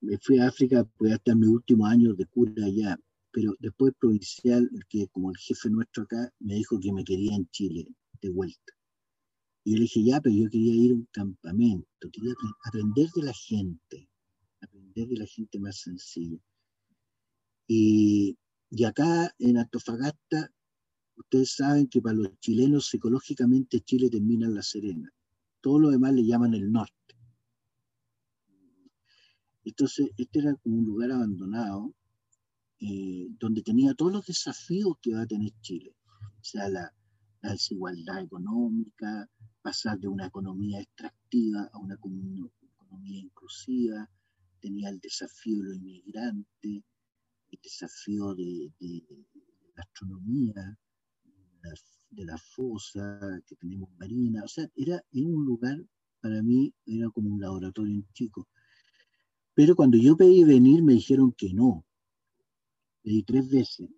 Speaker 4: me, fui a África, pues hasta mis últimos años de cura allá, pero después provincial, que como el jefe nuestro acá, me dijo que me quería en Chile, de vuelta. Y yo le dije, ya, pero yo quería ir a un campamento, quería aprender de la gente, aprender de la gente más sencilla. Y, y acá en Antofagasta, ustedes saben que para los chilenos psicológicamente Chile termina en La Serena. Todo lo demás le llaman el norte. Entonces, este era como un lugar abandonado, eh, donde tenía todos los desafíos que va a tener Chile. O sea, la, la desigualdad económica, pasar de una economía extractiva a una economía inclusiva, tenía el desafío de los inmigrantes, el desafío de, la astronomía, de la, fosa que tenemos marina, o sea, era en un lugar, para mí, era como un laboratorio en chico. Pero cuando yo pedí venir, me dijeron que no. Pedí tres veces.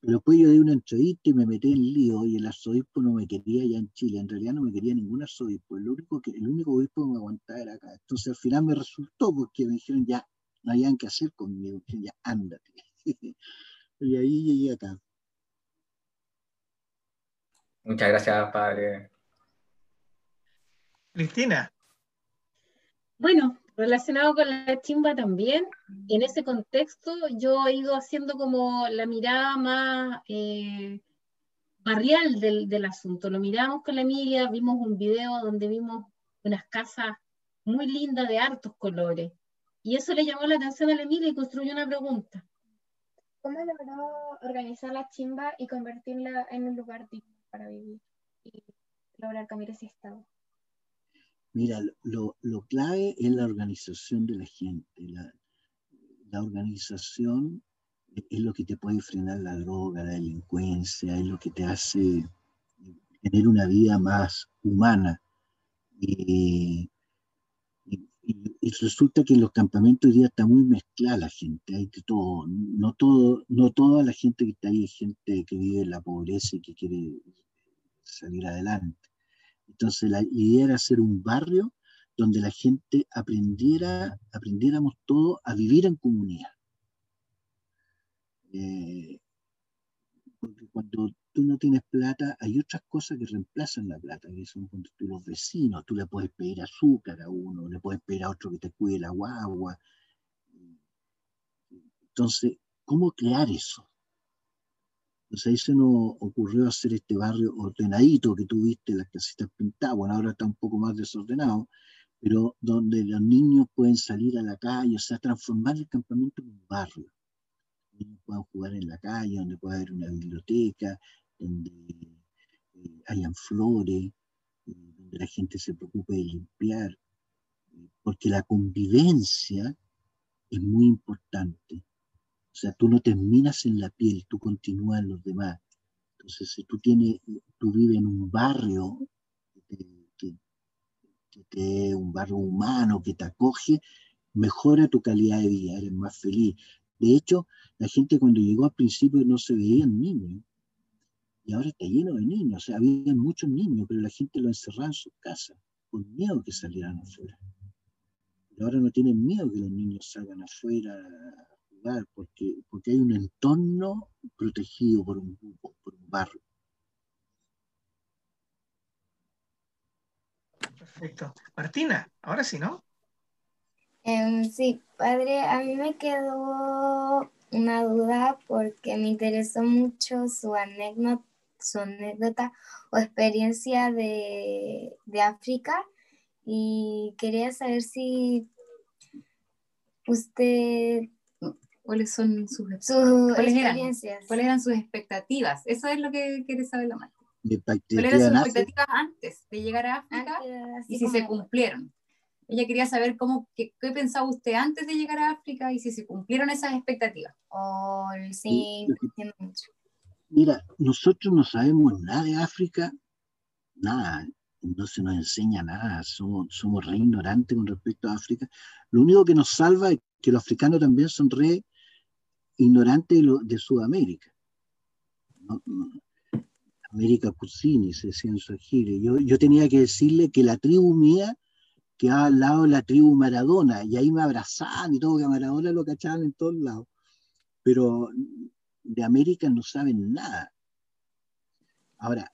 Speaker 4: Pero después yo di una entrevista y me metí en lío y el arzobispo no me quería ya en Chile. En realidad no me quería ningún arzobispo. El único, el único obispo que me aguantaba era acá. Entonces al final me resultó porque me dijeron ya, no habían que hacer conmigo. Ya, ándate. y ahí llegué acá.
Speaker 5: Muchas gracias, padre.
Speaker 2: Cristina.
Speaker 6: Bueno, Relacionado con la chimba también, en ese contexto yo he ido haciendo como la mirada más eh, barrial del, del, asunto. Lo miramos con la Emilia, vimos un video donde vimos unas casas muy lindas de hartos colores. Y eso le llamó la atención a la Emilia y construyó una pregunta.
Speaker 3: ¿Cómo logró organizar la chimba y convertirla en un lugar digno para vivir y lograr cambiar ese estado?
Speaker 4: Mira, lo, clave es la organización de la gente. La, organización es lo que te puede frenar la droga, la delincuencia, es lo que te hace tener una vida más humana. Y, resulta que en los campamentos hoy día está muy mezclada la gente, hay que todo, no todo, no toda la gente que está ahí es gente que vive en la pobreza y que quiere salir adelante. Entonces la idea era hacer un barrio donde la gente aprendiera, aprendiéramos todo a vivir en comunidad. Eh, porque cuando tú no tienes plata, hay otras cosas que reemplazan la plata, que son cuando tú los vecinos, tú le puedes pedir azúcar a uno, le puedes pedir a otro que te cuide la guagua. Entonces, ¿cómo crear eso? Entonces ahí se nos ocurrió hacer este barrio ordenadito que tuviste, las casitas pintadas, bueno, ahora está un poco más desordenado, pero donde los niños pueden salir a la calle, o sea, transformar el campamento en un barrio. Niños puedan jugar en la calle, donde pueda haber una biblioteca, donde eh, hayan flores, eh, donde la gente se preocupe de limpiar, eh, porque la convivencia es muy importante. O sea, tú no terminas en la piel, tú continúas en los demás. Entonces, si tú, tienes, tú vives en un barrio que, que te un barrio humano, que te acoge, mejora tu calidad de vida, eres más feliz. De hecho, la gente cuando llegó al principio no se veían niños, y ahora está lleno de niños, o sea, había muchos niños, pero la gente lo encerraba en sus casas, con miedo que salieran afuera. Y ahora no tienen miedo que los niños salgan afuera a jugar, porque, porque hay un entorno protegido por un, por un barrio.
Speaker 2: Perfecto. Martina, ahora sí, ¿no?
Speaker 9: Em, sí, padre, a mí me quedó una duda porque me interesó mucho su anécdota, su anécdota o experiencia de, África y quería saber si usted
Speaker 7: cuáles son sus,
Speaker 9: experiencias.
Speaker 7: ¿Cuáles eran sus expectativas? Eso es lo que quiere saber la madre.
Speaker 4: ¿Cuáles
Speaker 7: eran sus expectativas antes de llegar a África y si se cumplieron? Ella quería saber cómo, qué, pensaba usted antes de llegar a África y si se cumplieron esas expectativas.
Speaker 9: Oh, sí, mucho.
Speaker 4: Mira, nosotros no sabemos nada de África, nada, no se nos enseña nada, somos, re ignorantes con respecto a África. Lo único que nos salva es que los africanos también son re ignorantes de, Sudamérica. América Cusini, se decía en su Yo, yo tenía que decirle que la tribu mía quedaba al lado de la tribu Maradona, y ahí me abrazaban y todo, que a Maradona lo cachaban en todos lados. Pero de América no saben nada. Ahora,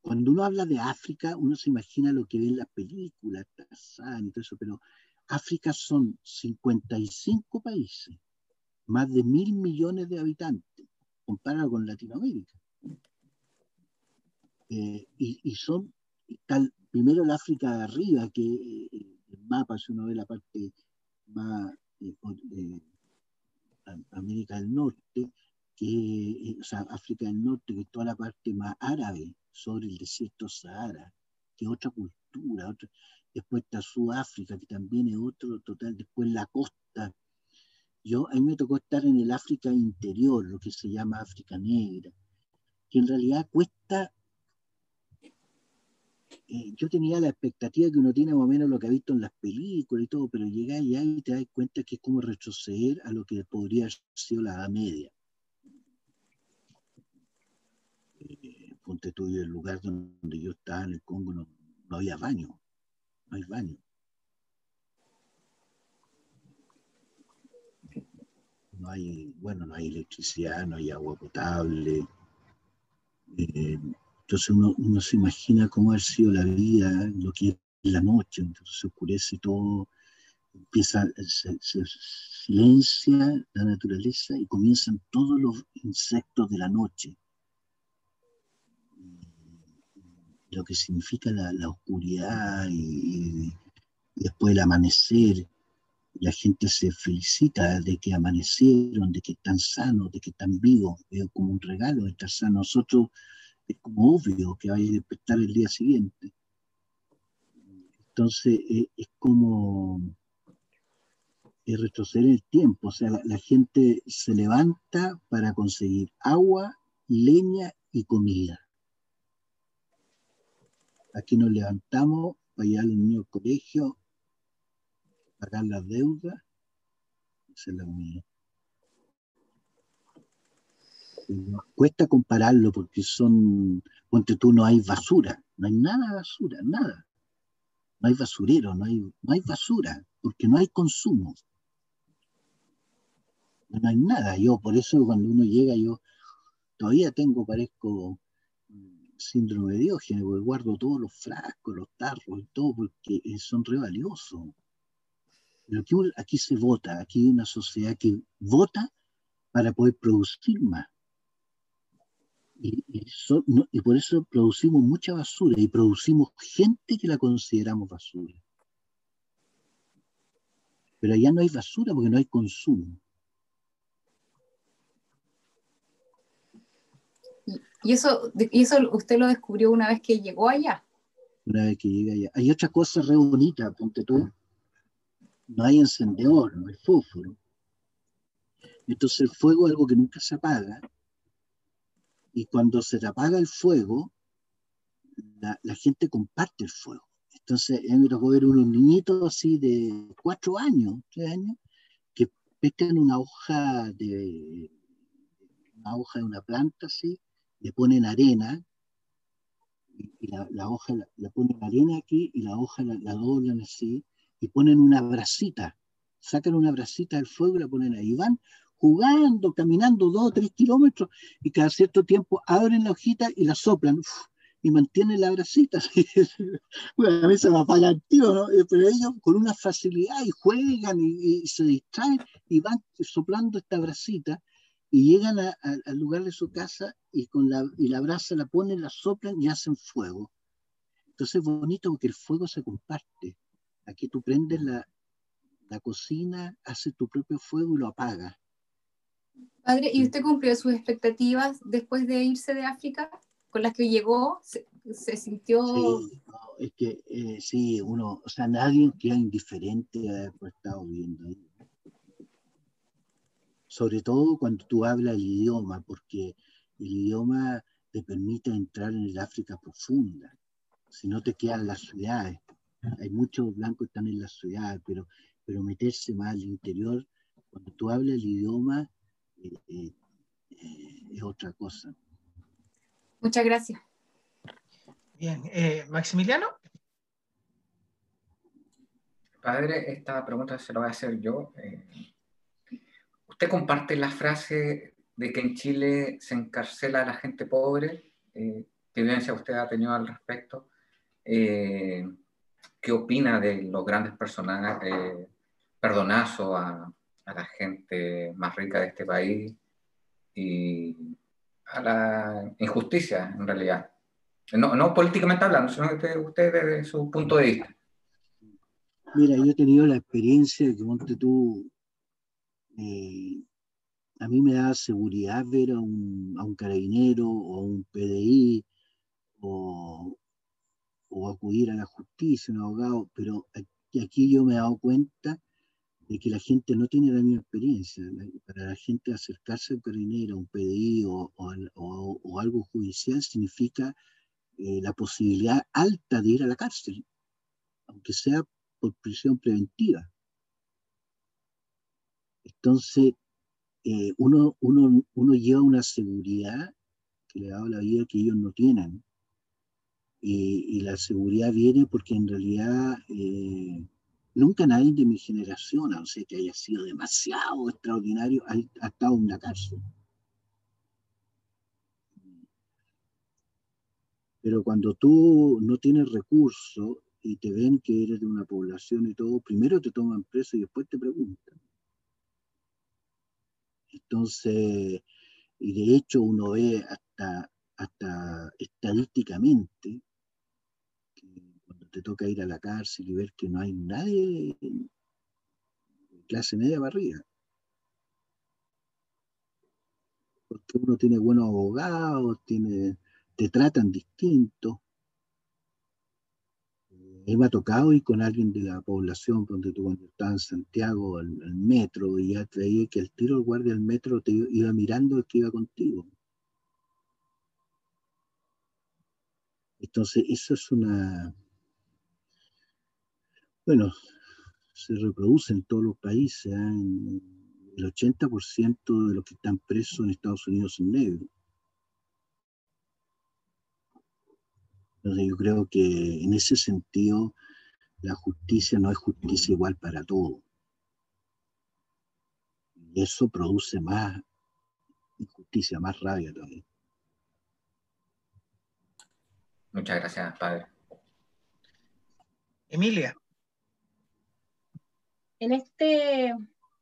Speaker 4: cuando uno habla de África, uno se imagina lo que ve en las películas, Tarzán y todo eso, pero África son 55 países, más de mil millones de habitantes, comparado con Latinoamérica. Eh, y, son primero el África de arriba, que eh, el mapa, si uno ve la parte más eh, América del Norte, que, o sea, África del Norte, que es toda la parte más árabe sobre el desierto Sahara, que otra cultura, otra, después está Sudáfrica, que también es otro total, después la costa. Yo, a mí me tocó estar en el África interior, lo que se llama África Negra, que en realidad cuesta eh, yo tenía la expectativa que uno tiene más o menos lo que ha visto en las películas y todo, pero llegas allá y te das cuenta que es como retroceder a lo que podría haber sido la Edad Media. Eh, ponte tú, el lugar donde yo estaba en el Congo no, no había baño, no hay baño. No hay, bueno, no hay electricidad, no hay agua potable. Eh, entonces uno, se imagina cómo ha sido la vida, lo que es la noche, entonces se oscurece todo, empieza, se silencia la naturaleza y comienzan todos los insectos de la noche. Lo que significa la, oscuridad y, después el amanecer, la gente se felicita de que amanecieron, de que están sanos, de que están vivos, veo como un regalo estar sanos. Nosotros es como obvio que vaya a despertar el día siguiente. Entonces es como retroceder el tiempo, o sea, la, gente se levanta para conseguir agua, leña y comida. Aquí nos levantamos para ir al niño colegio, pagar las deudas, hacer la comida cuesta compararlo porque son, ponte tú, no hay basura, no hay nada de basura, nada. No hay basurero, no hay, no hay basura, porque no hay consumo. No hay nada. Yo, por eso cuando uno llega, yo todavía tengo, parezco síndrome de Diógenes, porque guardo todos los frascos, los tarros y todo, porque son re valiosos. Pero aquí, aquí se vota, aquí hay una sociedad que vota para poder producir más. Y, por eso producimos mucha basura y producimos gente que la consideramos basura. Pero allá no hay basura porque no hay consumo.
Speaker 7: ¿Y eso, y eso usted lo descubrió una vez que llegó allá?
Speaker 4: Una vez que llegué allá. Hay otra cosa re bonita, ponte tú. No hay encendedor, no hay fósforo. Entonces el fuego es algo que nunca se apaga y cuando se te apaga el fuego, la, gente comparte el fuego. Es Entonces, a mí me tocó ver unos niñitos así de cuatro años, tres años, que pescan una hoja de una hoja de una planta así, le ponen arena, y la, hoja la, ponen arena aquí y la hoja la, doblan así, y ponen una brasita, sacan una brasita del fuego y la ponen ahí. Y van jugando, caminando dos o tres kilómetros, y cada cierto tiempo abren la hojita y la soplan. y mantienen la brasita. bueno, a mí se me apaga el tío, ¿no? Eh, pero ellos con una facilidad y juegan y, y, se distraen y van soplando esta brasita y llegan al lugar de su casa y, con la, y la brasa la ponen, la soplan y hacen fuego. Entonces es bonito porque el fuego se comparte. Aquí tú prendes la, la cocina, haces tu propio fuego y lo apagas.
Speaker 7: Padre, ¿y usted cumplió sus expectativas después de irse de África? ¿Con las que llegó? ¿Se, sintió...?
Speaker 4: Sí, es que eh, sí, uno, o sea, nadie queda indiferente a haber estado viviendo ahí sobre todo cuando tú hablas el idioma, porque el idioma te permite entrar en el África profunda, si no te quedan las ciudades. Hay muchos blancos que están en las ciudades, pero, pero meterse más al interior, cuando tú hablas el idioma, eh, eh, eh, es otra cosa.
Speaker 7: Muchas gracias.
Speaker 2: Bien, Maximiliano.
Speaker 5: Padre, esta pregunta se la voy a hacer yo. ¿Usted comparte la frase de que en Chile se encarcela a la gente pobre? Eh, ¿Qué evidencia usted ha tenido al respecto? Eh, ¿Qué opina de los grandes personajes, eh, perdonazos a, la gente más rica de este país y a la injusticia, en realidad? No, políticamente hablando, sino que usted desde su punto de vista.
Speaker 4: Mira, yo he tenido la experiencia de que tú eh, a mí me da seguridad ver a un, carabinero o a un PDI o, acudir a la justicia, un abogado, pero aquí, yo me he dado cuenta de que la gente no tiene la misma experiencia. Para la gente acercarse a un carabinero, a un PDI o algo judicial significa eh, la posibilidad alta de ir a la cárcel, aunque sea por prisión preventiva. Entonces, eh, uno, uno, uno, lleva una seguridad que le da la vida que ellos no tienen. Y, la seguridad viene porque en realidad eh, nunca nadie de mi generación, a no ser que haya sido demasiado extraordinario, ha, ha estado en una cárcel. Pero cuando tú no tienes recursos y te ven que eres de una población y todo, primero te toman preso y después te preguntan. Entonces, y de hecho uno ve hasta, hasta estadísticamente que cuando te toca ir a la cárcel y ver que no hay nadie en clase media para arriba. Porque uno tiene buenos abogados, tiene, te tratan distinto me ha tocado ir con alguien de la población, donde tú cuando estaba en Santiago, al, metro, y ya creí que el tiro el guardia del metro te iba mirando el que iba contigo. Entonces, eso es una... Bueno, se reproduce en todos los países. ¿eh? El 80% de los que están presos en Estados Unidos son negros. Entonces yo creo que en ese sentido la justicia no es justicia igual para todos. Y eso produce más injusticia, más rabia también.
Speaker 5: Muchas gracias, padre.
Speaker 2: Emilia.
Speaker 6: En este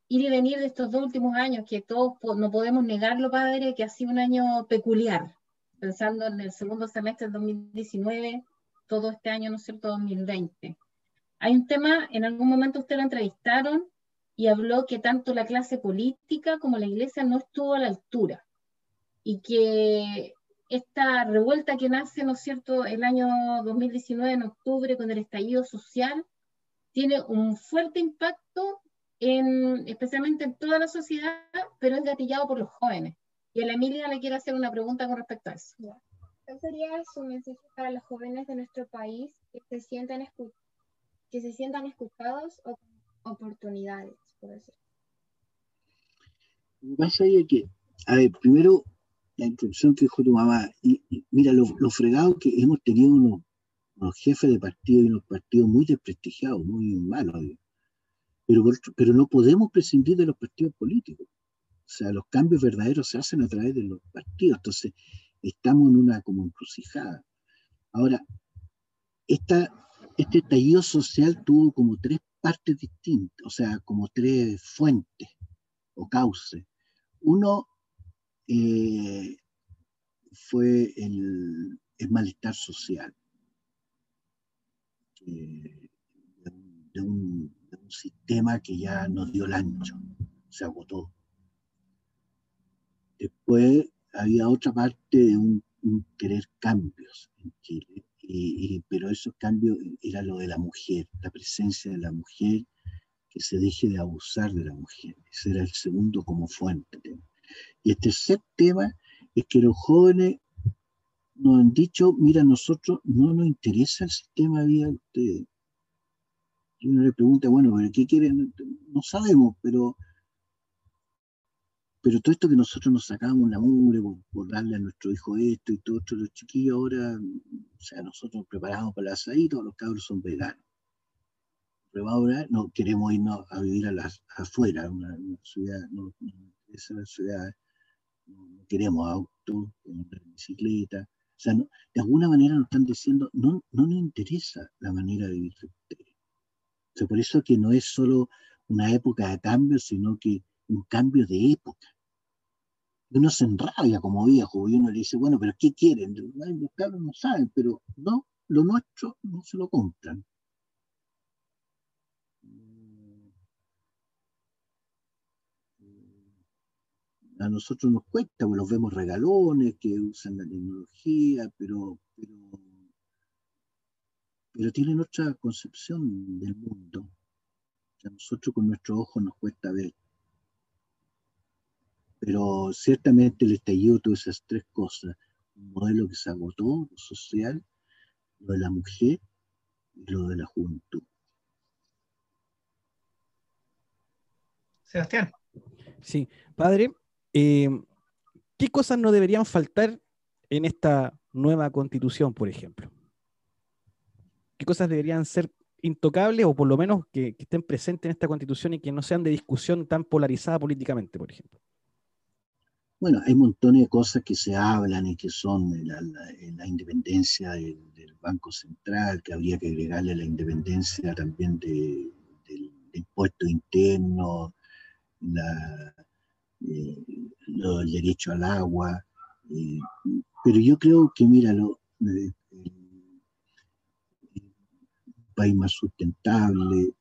Speaker 6: ir y venir de estos dos últimos años, que todos no podemos negarlo, padre, que ha sido un año peculiar, pensando en el segundo semestre del 2019, todo este año, ¿no es cierto?, 2020. Hay un tema, en algún momento usted lo entrevistaron y habló que tanto la clase política como la iglesia no estuvo a la altura y que esta revuelta que nace, ¿no es cierto?, el año 2019, en octubre, con el estallido social, tiene un fuerte impacto, en, especialmente en toda la sociedad, pero es gatillado por los jóvenes. Y a la Emilia le quiero hacer una pregunta con respecto a eso.
Speaker 3: ¿Cuál sería su mensaje para los jóvenes de nuestro país que se sientan, escu- que se sientan escuchados o oportunidades, por decir.
Speaker 4: Pasa es que, a ver, primero, la introducción que dijo tu mamá, y, y mira, lo, lo fregado que hemos tenido unos, unos jefes de partido y unos partidos muy desprestigiados, muy malos, pero no podemos prescindir de los partidos políticos. O sea, los cambios verdaderos se hacen a través de los partidos. Entonces, estamos en una como encrucijada. Ahora, este estallido social tuvo como tres partes distintas, o sea, como tres fuentes o cauces. Uno eh, fue el, malestar social eh, de un- de un sistema que ya nos dio el ancho, se agotó. Después había otra parte de un, querer cambios en Chile, y- pero esos cambios era lo de la mujer, la presencia de la mujer, que se deje de abusar de la mujer. Ese era el segundo como fuente. Y el tercer tema es que los jóvenes nos han dicho, mira, a nosotros no nos interesa el sistema de vida de ustedes. Y uno le pregunta, bueno, ¿pero qué quieren? No sabemos, pero, pero todo esto que nosotros nos sacamos la mugre por, darle a nuestro hijo esto y todo esto, los chiquillos ahora, o sea, nosotros preparamos para el asadito, los cabros son veganos. Pero ahora no queremos irnos a vivir a las, afuera, una, una ciudad, no, la ciudad, no, queremos autos, queremos bicicleta. O sea, de alguna manera nos están diciendo, no, no nos interesa la manera de vivir. O sea, por eso que no es solo una época de cambio, sino que un cambio de época. Uno se enrabia como viejo, y uno le dice, bueno, pero ¿qué quieren? Los no saben, pero no, lo nuestro no se lo compran. a nosotros nos cuesta, los vemos regalones que usan la tecnología, pero, pero, pero tienen otra concepción del mundo a nosotros con nuestros ojos nos cuesta ver. Pero ciertamente el estallido tuvo esas tres cosas, un modelo que se agotó, lo social, lo de la mujer y lo de la juventud.
Speaker 2: Sebastián.
Speaker 1: Sí, padre, eh, ¿qué cosas no deberían faltar en esta nueva constitución, por ejemplo? ¿Qué cosas deberían ser intocables o por lo menos que, que estén presentes en esta constitución y que no sean de discusión tan polarizada políticamente, por ejemplo?
Speaker 4: Bueno, hay montones de cosas que se hablan y que son la, la- independencia del, del Banco Central, que habría que agregarle la independencia también de- del impuesto interno, eh, lo del derecho al agua. eh, pero yo creo que, míralo, eh, un país más sustentable, eh,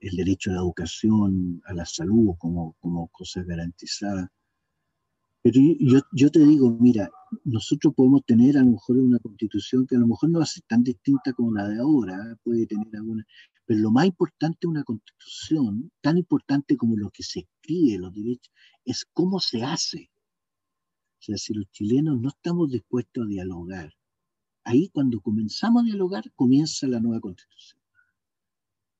Speaker 4: el derecho a la educación, a la salud como cosas garantizadas. Pero yo- yo, te digo, mira, nosotros podemos tener a lo mejor una constitución que a lo mejor no va a ser tan distinta como la de ahora, ¿eh? puede tener alguna, pero lo más importante de una constitución, tan importante como lo que se escribe, los derechos, es cómo se hace. O sea, si los chilenos no estamos dispuestos a dialogar, ahí cuando comenzamos a dialogar comienza la nueva constitución.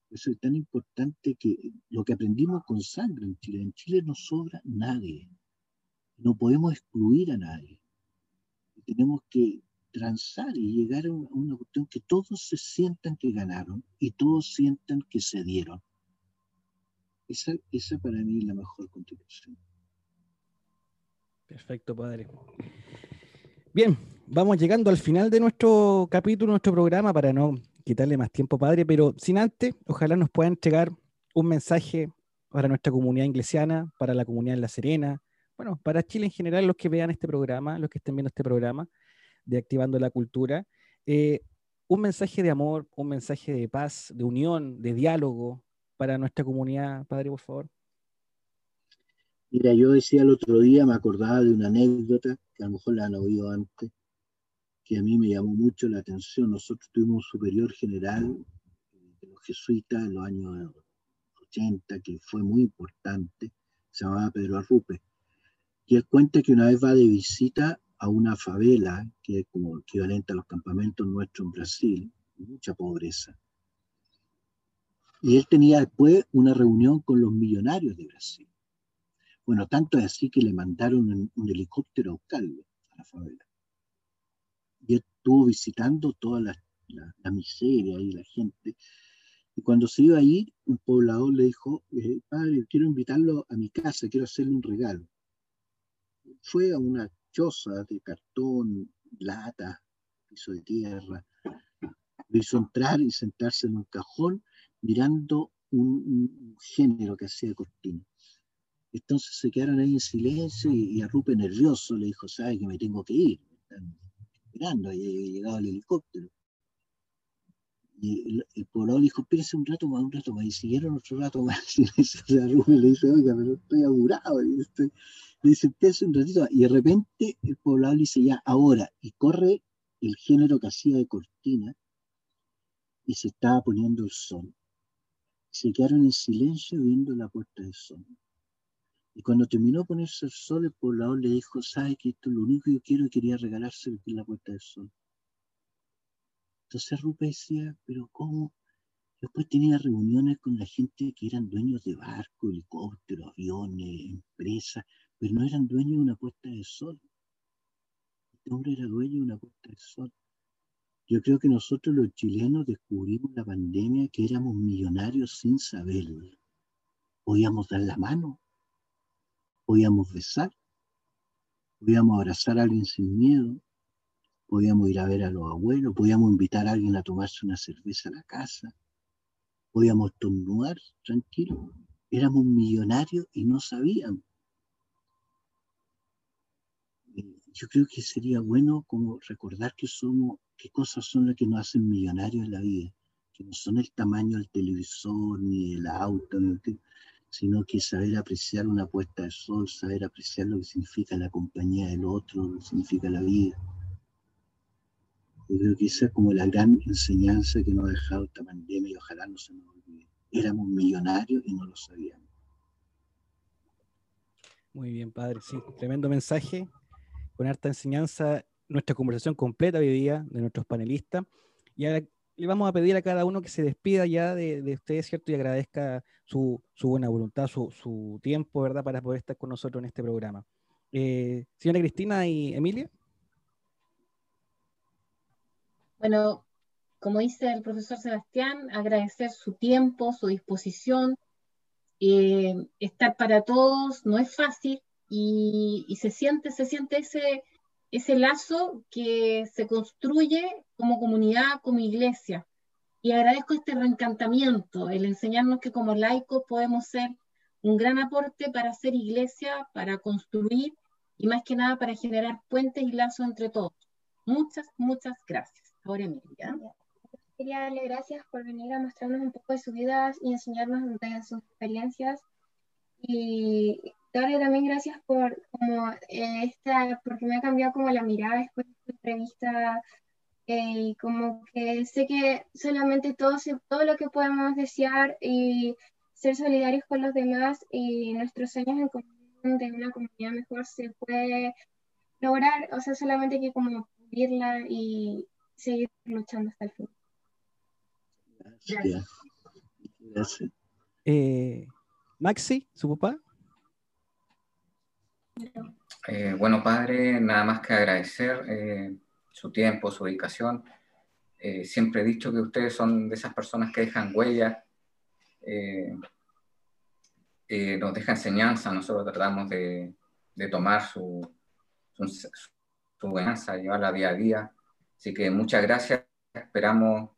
Speaker 4: Eso es tan importante que lo que aprendimos con sangre en Chile, en Chile no sobra nadie. No podemos excluir a nadie. Tenemos que transar y llegar a una, cuestión que todos se sientan que ganaron y todos sientan que se dieron. Esa, esa para mí es la mejor constitución.
Speaker 1: Perfecto, padre. Bien, vamos llegando al final de nuestro capítulo, nuestro programa, para no quitarle más tiempo, padre, pero sin antes, ojalá nos pueda entregar un mensaje para nuestra comunidad inglesiana, para la comunidad en La Serena, bueno, para Chile en general, los que vean este programa, los que estén viendo este programa de Activando la Cultura, eh, un mensaje de amor, un mensaje de paz, de unión, de diálogo para nuestra comunidad, padre, por favor.
Speaker 4: Mira, yo decía el otro día, me acordaba de una anécdota, que a lo mejor la han oído antes, que a mí me llamó mucho la atención. Nosotros tuvimos un superior general de los jesuitas en los años 80, que fue muy importante, se llamaba Pedro Arrupe. Y él cuenta que una vez va de visita a una favela, que es como equivalente a los campamentos nuestros en Brasil, mucha pobreza. Y él tenía después una reunión con los millonarios de Brasil. Bueno, tanto es así que le mandaron un, un helicóptero a buscarlo a la favela. Y él estuvo visitando toda la, miseria y la gente. Y cuando se iba ahí, un poblador le dijo, eh, padre, quiero invitarlo a mi casa, quiero hacerle un regalo. Fue a una choza de cartón, lata, piso de tierra. Lo hizo entrar y sentarse en un cajón mirando un, género que hacía cortina. Entonces se quedaron ahí en silencio y, y a Rupe nervioso le dijo, sabe que me tengo que ir. Me están esperando, y había llegado el helicóptero. Y el, el poblador dijo, espérese un rato más, un rato más. Y siguieron otro rato más. Y a Rubén le dice, oiga, pero estoy apurado. Y estoy... Le dice, espérese un ratito. Y de repente el poblador le dice, ya, ahora. Y corre el género que hacía de cortina. Y se estaba poniendo el sol. Se quedaron en silencio viendo la puerta del sol. Y cuando terminó ponerse el sol, el poblador le dijo, ¿sabe que esto es lo único que yo quiero y quería regalárselo que es la puerta del sol? Entonces Rupe decía, pero ¿cómo? Después tenía reuniones con la gente que eran dueños de barcos, helicópteros, aviones, empresas, pero no eran dueños de una puesta de sol. Este hombre era dueño de una puesta de sol. Yo creo que nosotros los chilenos descubrimos la pandemia que éramos millonarios sin saberlo. Podíamos dar la mano, podíamos besar, podíamos abrazar a alguien sin miedo, podíamos ir a ver a los abuelos, podíamos invitar a alguien a tomarse una cerveza a la casa, podíamos estornudar tranquilo. Éramos millonarios y no sabíamos. Yo creo que sería bueno como recordar que somos, qué cosas son las que nos hacen millonarios en la vida, que no son el tamaño del televisor, ni el auto, ni el sino que saber apreciar una puesta de sol, saber apreciar lo que significa la compañía del otro, lo que significa la vida. Yo creo que esa es como la gran enseñanza que nos ha dejado esta pandemia y ojalá no se nos olvide. Éramos millonarios y no lo sabíamos.
Speaker 1: Muy bien, padre. Sí, tremendo mensaje, con harta enseñanza, nuestra conversación completa hoy día de nuestros panelistas. Y ahora le vamos a pedir a cada uno que se despida ya de, de ustedes, ¿cierto? Y agradezca su, su buena voluntad, su, su, tiempo, ¿verdad? Para poder estar con nosotros en este programa. Eh, señora Cristina y Emilia.
Speaker 6: Bueno, como dice el profesor Sebastián, agradecer su tiempo, su disposición. Eh, estar para todos no es fácil y, y, se siente, se siente ese, ese lazo que se construye como comunidad, como iglesia. Y agradezco este reencantamiento, el enseñarnos que como laicos podemos ser un gran aporte para hacer iglesia, para construir y más que nada para generar puentes y lazos entre todos. Muchas, muchas gracias. Ahora Emilia.
Speaker 3: Quería darle gracias por venir a mostrarnos un poco de sus vidas y enseñarnos de sus experiencias. Y darle también gracias por como eh, esta, porque me ha cambiado como la mirada después de esta entrevista eh, y como que sé que solamente todo, todo lo que podemos desear y ser solidarios con los demás y nuestros sueños en común de una comunidad mejor se puede lograr, o sea, solamente hay que como vivirla y seguir luchando hasta el fin.
Speaker 4: Gracias. Gracias.
Speaker 1: Eh, Maxi, su papá.
Speaker 5: Eh, bueno, padre, nada más que agradecer eh, su tiempo, su dedicación. Eh, siempre he dicho que ustedes son de esas personas que dejan huella, nos deja enseñanza, nosotros tratamos de, tomar su, su, su enseñanza, llevarla día a día. Así que muchas gracias, esperamos,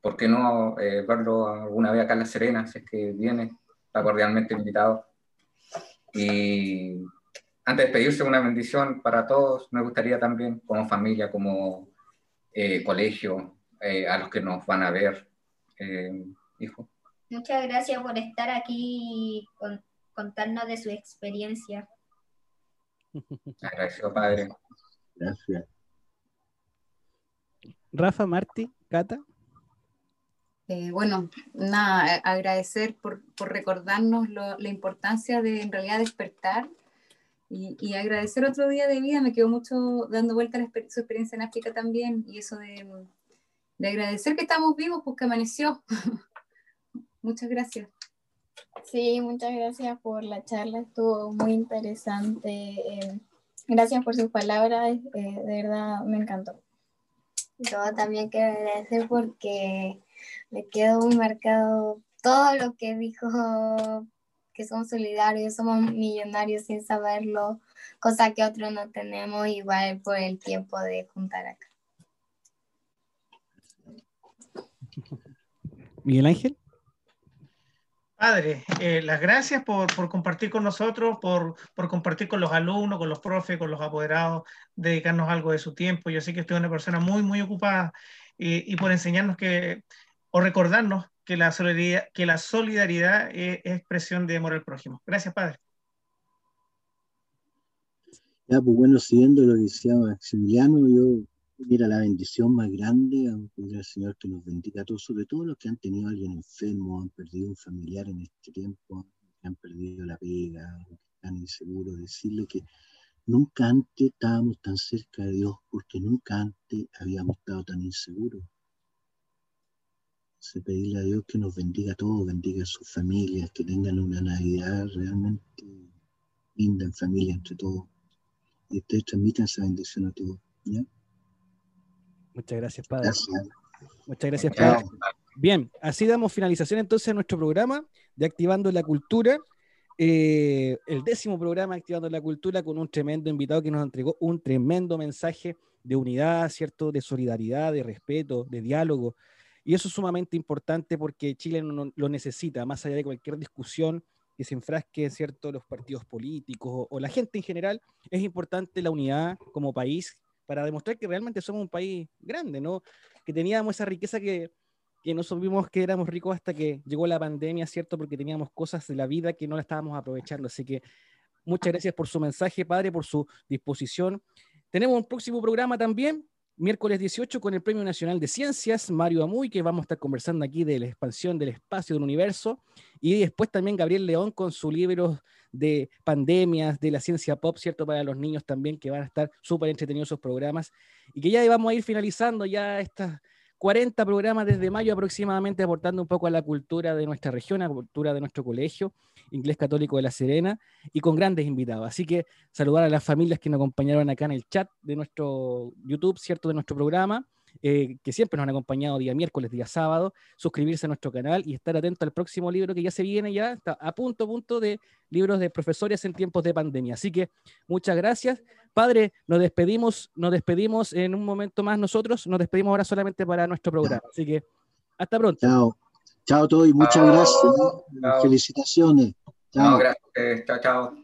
Speaker 5: ¿por qué no verlo alguna vez acá en La Serena? Es que viene, está cordialmente invitado. Y antes de despedirse, una bendición para todos. Me gustaría también, como familia, como eh, colegio, eh, a los que nos van a ver. Eh, hijo.
Speaker 8: Muchas gracias por estar aquí y con, contarnos de su experiencia.
Speaker 5: Agradecido, padre.
Speaker 4: Gracias.
Speaker 1: Rafa, Marti, Cata.
Speaker 7: Eh, bueno, nada, agradecer por, por recordarnos lo, la importancia de en realidad despertar y, y, agradecer otro día de vida. Me quedó mucho dando vuelta la, su experiencia en África también y eso de, de agradecer que estamos vivos porque amaneció. Muchas gracias.
Speaker 9: Sí, muchas gracias por la charla, estuvo muy interesante. Eh, gracias por sus palabras, eh, de verdad me encantó. Yo también quiero agradecer porque me quedó muy marcado todo lo que dijo, que somos solidarios, somos millonarios sin saberlo, cosa que otros no tenemos, igual por el tiempo de juntar acá.
Speaker 1: Miguel Ángel.
Speaker 2: Padre, eh, las gracias por, por, compartir con nosotros, por, por, compartir con los alumnos, con los profes, con los apoderados, dedicarnos algo de su tiempo. Yo sé que usted es una persona muy, muy ocupada y, y por enseñarnos que, o recordarnos que la solidaridad, que la solidaridad es, es expresión de amor al prójimo. Gracias, Padre.
Speaker 4: Ya, pues bueno, siguiendo lo que decía Maximiliano, yo Mira, la bendición más grande, a al Señor que nos bendiga a todos, sobre todo los que han tenido alguien enfermo, han perdido un familiar en este tiempo, han perdido la pega, están inseguros, decirle que nunca antes estábamos tan cerca de Dios, porque nunca antes habíamos estado tan inseguros. Se pedirle a Dios que nos bendiga a todos, bendiga a sus familias, que tengan una Navidad realmente linda en familia entre todos. Y ustedes transmitan esa bendición a todos. ¿ya?
Speaker 1: Muchas gracias, padre. Muchas gracias, padre. Bien, así damos finalización entonces a nuestro programa de Activando la Cultura. Eh, el décimo programa Activando la Cultura con un tremendo invitado que nos entregó un tremendo mensaje de unidad, ¿cierto? De solidaridad, de respeto, de diálogo. Y eso es sumamente importante porque Chile no, lo necesita, más allá de cualquier discusión que se enfrasque, ¿cierto? Los partidos políticos o, o la gente en general. Es importante la unidad como país para demostrar que realmente somos un país grande, ¿no? Que teníamos esa riqueza que, que no supimos que éramos ricos hasta que llegó la pandemia, ¿cierto? Porque teníamos cosas de la vida que no la estábamos aprovechando. Así que muchas gracias por su mensaje, padre, por su disposición. Tenemos un próximo programa también, miércoles 18, con el Premio Nacional de Ciencias, Mario Amuy, que vamos a estar conversando aquí de la expansión del espacio del universo. Y después también Gabriel León con su libro de pandemias, de la ciencia pop, ¿cierto? Para los niños también, que van a estar súper entretenidos esos programas. Y que ya vamos a ir finalizando ya estas 40 programas desde mayo aproximadamente, aportando un poco a la cultura de nuestra región, a la cultura de nuestro colegio, Inglés Católico de La Serena, y con grandes invitados. Así que saludar a las familias que nos acompañaron acá en el chat de nuestro YouTube, ¿cierto? De nuestro programa eh, que siempre nos han acompañado día miércoles, día sábado, suscribirse a nuestro canal y estar atento al próximo libro que ya se viene, ya está a punto, punto de libros de profesores en tiempos de pandemia. Así que muchas gracias. Padre, nos despedimos, nos despedimos en un momento más nosotros, nos despedimos ahora solamente para nuestro programa. Así que hasta pronto.
Speaker 4: Chao. Chao a todos y muchas gracias. Felicitaciones.
Speaker 5: Chao. No, gracias. Chao, chao.